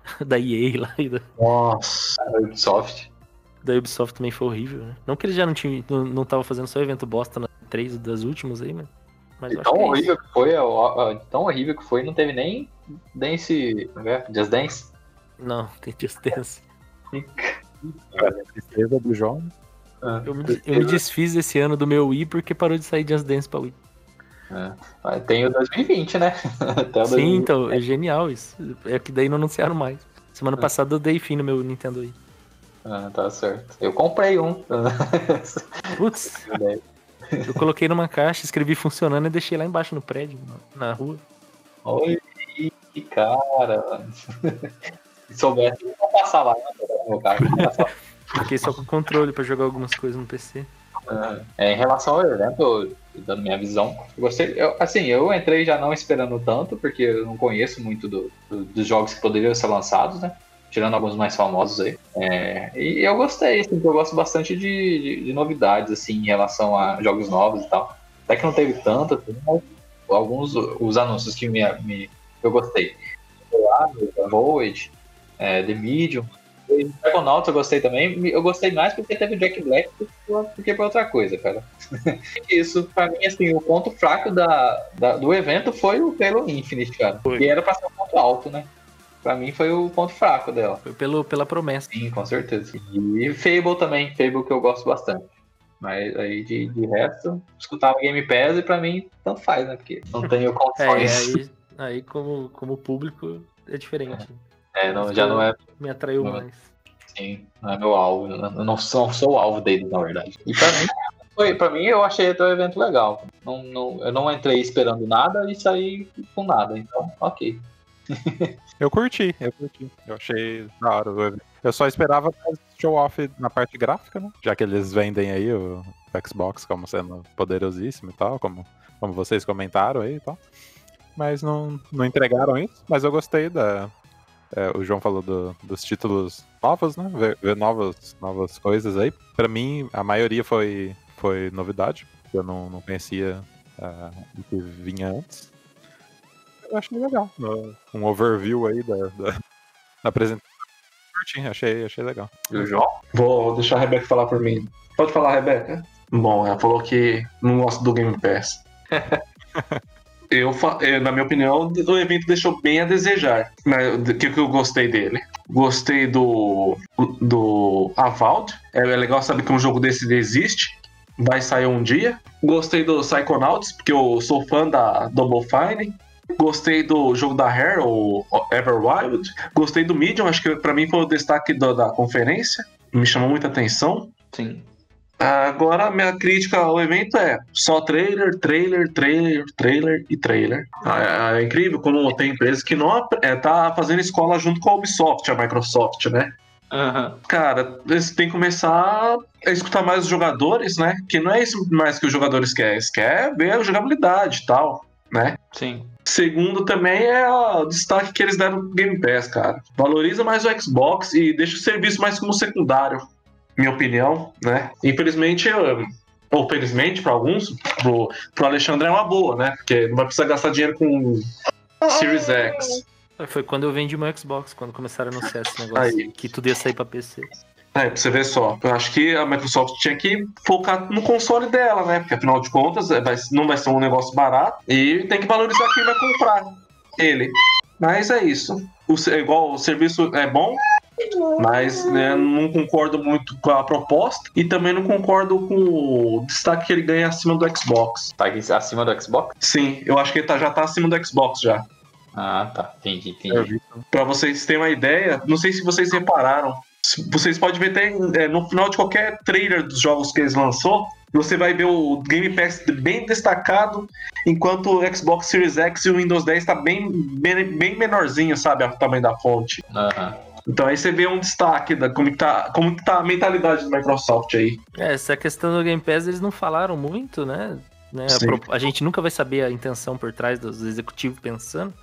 [laughs] da EA lá e da, Nossa. da Ubisoft. Da Ubisoft também foi horrível, né? Não que eles já não tinham. Não, não tava fazendo só evento bosta na três das últimas aí, mas. Mas eu E acho tão que é horrível que foi, ó, ó, tão horrível que foi, não teve nem Dance. como é? Just Dance. Não, [laughs] tem Just Dance. Tristeza do João. Eu me, eu me desfiz esse ano do meu Wii porque parou de sair Just Dance pra Wii. Ah, Tem o 2020, né? [laughs] Até o Sim, 2020. então, é genial isso. É que daí não anunciaram mais. Semana passada eu dei fim no meu Nintendo Wii. Ah, tá certo. Eu comprei um. [laughs] Putz, eu coloquei numa caixa, escrevi funcionando e deixei lá embaixo no prédio, na rua. Oi, que cara. Se soubesse, eu ia passar lá, né? Passar. Fiquei só com controle pra jogar algumas coisas no PC. É, em relação ao evento, dando minha visão, eu gostei. Eu, assim, eu entrei já não esperando tanto, porque eu não conheço muito do- do- dos jogos que poderiam ser lançados, né? Tirando alguns mais famosos aí. É, e eu gostei, assim, porque eu gosto bastante de, de- de novidades, assim, em relação a jogos novos e tal. Até que não teve tanto, assim, mas alguns os anúncios que me, me- eu gostei. Void, é, The Medium, Psychonauts eu gostei também. Eu gostei mais porque teve o Jack Black do que por outra coisa, cara. [laughs] Isso, pra mim, assim, o ponto fraco da, da- do evento foi o Halo Infinite, cara. Foi. E era pra ser um ponto alto, né? Pra mim foi o ponto fraco dela. Foi pelo, pela promessa. Sim, com certeza. E Fable também, Fable que eu gosto bastante. Mas aí de, de resto, escutava Game Pass e pra mim tanto faz, né? Porque não tenho [laughs] É, condições. aí, aí como, como público é diferente. É, não, já não é Me atraiu Não. mais. Sim, não é meu alvo. Eu não, sou, sou o alvo dele, na verdade. E pra mim, foi, pra mim eu achei até o evento legal. Não, não, eu não entrei esperando nada e saí com nada. Então, ok. [laughs] Eu curti, eu curti. Eu achei da hora o. Eu só esperava mais show off na parte gráfica, né? Já que eles vendem aí o Xbox como sendo poderosíssimo e tal, como, como vocês comentaram aí e tal. Mas não, não entregaram isso. Mas eu gostei da. é, o João falou do- dos títulos novos, né? Ver, ver novas, novas coisas aí. Pra mim, a maioria foi, foi novidade. Eu não, não conhecia ah, o que vinha antes. Eu achei legal. Um overview aí da, da, [laughs] da apresentação. Achei, achei legal. E o João? Vou deixar a Rebeca falar por mim. Pode falar, Rebeca? Bom, ela falou que não gosta do Game Pass. [laughs] eu, na minha opinião, o evento deixou bem a desejar. O que, que eu gostei dele? Gostei do, do Avald. É legal saber que um jogo desse existe. Vai sair um dia. Gostei do Psychonauts, porque eu sou fã da Double Fine. Gostei do jogo da Rare, o Everwild. Gostei do Medium, acho que pra mim foi o destaque do- da conferência. Me chamou muita atenção. Sim. Agora, a minha crítica ao evento é só trailer, trailer, trailer, trailer e trailer. É, é incrível como tem empresas que não é, tá fazendo escola junto com a Ubisoft, a Microsoft, né? Cara, eles têm que começar a escutar mais os jogadores, né? Que não é isso mais que os jogadores querem, eles querem ver a jogabilidade e tal, né? Sim. Segundo também é o destaque que eles deram no Game Pass, cara. Valoriza mais o Xbox e deixa o serviço mais como secundário, minha opinião, né? Infelizmente, eu- ou felizmente para alguns, pro, pro Alexandre é uma boa, né? Porque não vai precisar gastar dinheiro com Series X. Foi quando eu vendi meu Xbox, quando começaram a anunciar esse negócio. Aí. Que tudo ia sair pra PC. É, pra você ver só. Eu acho que a Microsoft tinha que focar no console dela, né? Porque afinal de contas é, vai- não vai ser um negócio barato e tem que valorizar quem vai comprar ele. Mas é isso. O, se- igual o serviço é bom, mas né, não concordo muito com a proposta e também não concordo com o destaque que ele ganha acima do Xbox. Tá acima do Xbox? Sim, eu acho que ele tá- já tá acima do Xbox já. Ah, tá. Entendi, entendi. Pra vocês terem uma ideia, não sei se vocês repararam, vocês podem ver tem, é, no final de qualquer trailer dos jogos que eles lançou, você vai ver o Game Pass bem destacado, enquanto o Xbox Series X e o Windows 10 tá bem, bem, bem menorzinho, sabe, o tamanho da fonte. Aham. Então aí você vê um destaque da como que tá, como que tá a mentalidade da Microsoft aí. É, essa questão do Game Pass eles não falaram muito, né? Né, a, a gente nunca vai saber a intenção por trás dos executivos pensando.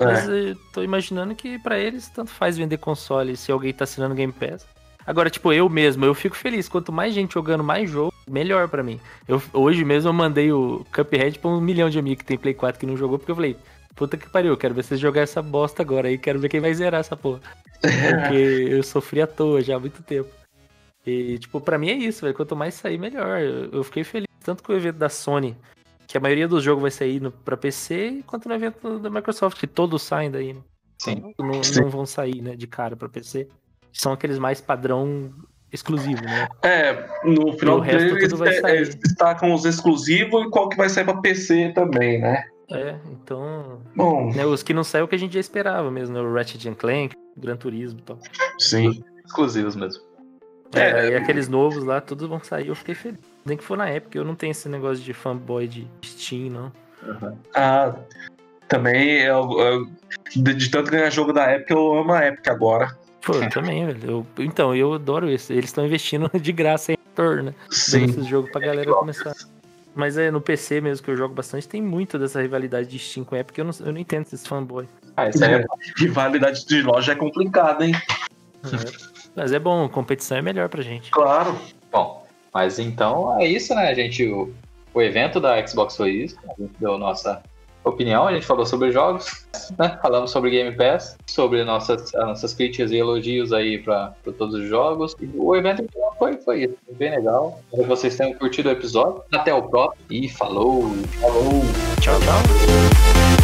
É. Mas eu tô imaginando que pra eles tanto faz vender console se alguém tá assinando Game Pass. Agora, tipo, eu mesmo, eu fico feliz. Quanto mais gente jogando mais jogo, melhor pra mim. Eu, hoje mesmo eu mandei o Cuphead pra um milhão de amigos que tem Play 4 que não jogou, porque eu falei, puta que pariu, eu quero ver vocês jogar essa bosta agora aí, quero ver quem vai zerar essa porra. [laughs] Porque eu sofri à toa já há muito tempo. E, tipo, pra mim é isso, velho. Quanto mais sair, melhor. Eu, eu fiquei feliz tanto com o evento da Sony, que a maioria dos jogos vai sair no, pra PC, quanto no evento da Microsoft, que todos saem daí. né? Sim. Não, Sim. não vão sair, né, de cara pra PC. São aqueles mais padrão exclusivo, né? É, no final do eles, tudo vai é, sair. eles destacam os exclusivos e qual que vai sair pra PC também, né? É, então. Bom, Né, os que não saem é o que a gente já esperava mesmo, né? O Ratchet and Clank, o Gran Turismo e tal. sim. Exclusivos mesmo. É, É, e aqueles novos lá, todos vão sair, eu fiquei feliz. Nem que for na época, eu não tenho esse negócio de fanboy de Steam, não. Ah, também eu, eu- de, tanto ganhar jogo da época, eu amo a época agora. Pô, eu [laughs] também, velho. Eu- então, eu adoro isso. Eles estão investindo [laughs] de graça em ator, né? Dando Sim. esses jogos pra galera começar. Mas é no PC mesmo que eu jogo bastante, tem muito dessa rivalidade de Steam com a Epic, eu não, eu não entendo esses fanboy. Ah, isso aí é [laughs] Rivalidade de loja é complicada, hein? Mas é bom, competição é melhor pra gente. Claro. bom. Mas então é isso, né, gente? O, o evento da Xbox foi isso. A gente deu nossa opinião, a gente falou sobre jogos, né? Falamos sobre Game Pass, sobre nossas, as nossas críticas e elogios aí para todos os jogos. E o evento então, foi, foi isso. Foi bem legal. Espero que vocês tenham curtido o episódio. Até o próximo. E falou! Falou! Tchau, tchau.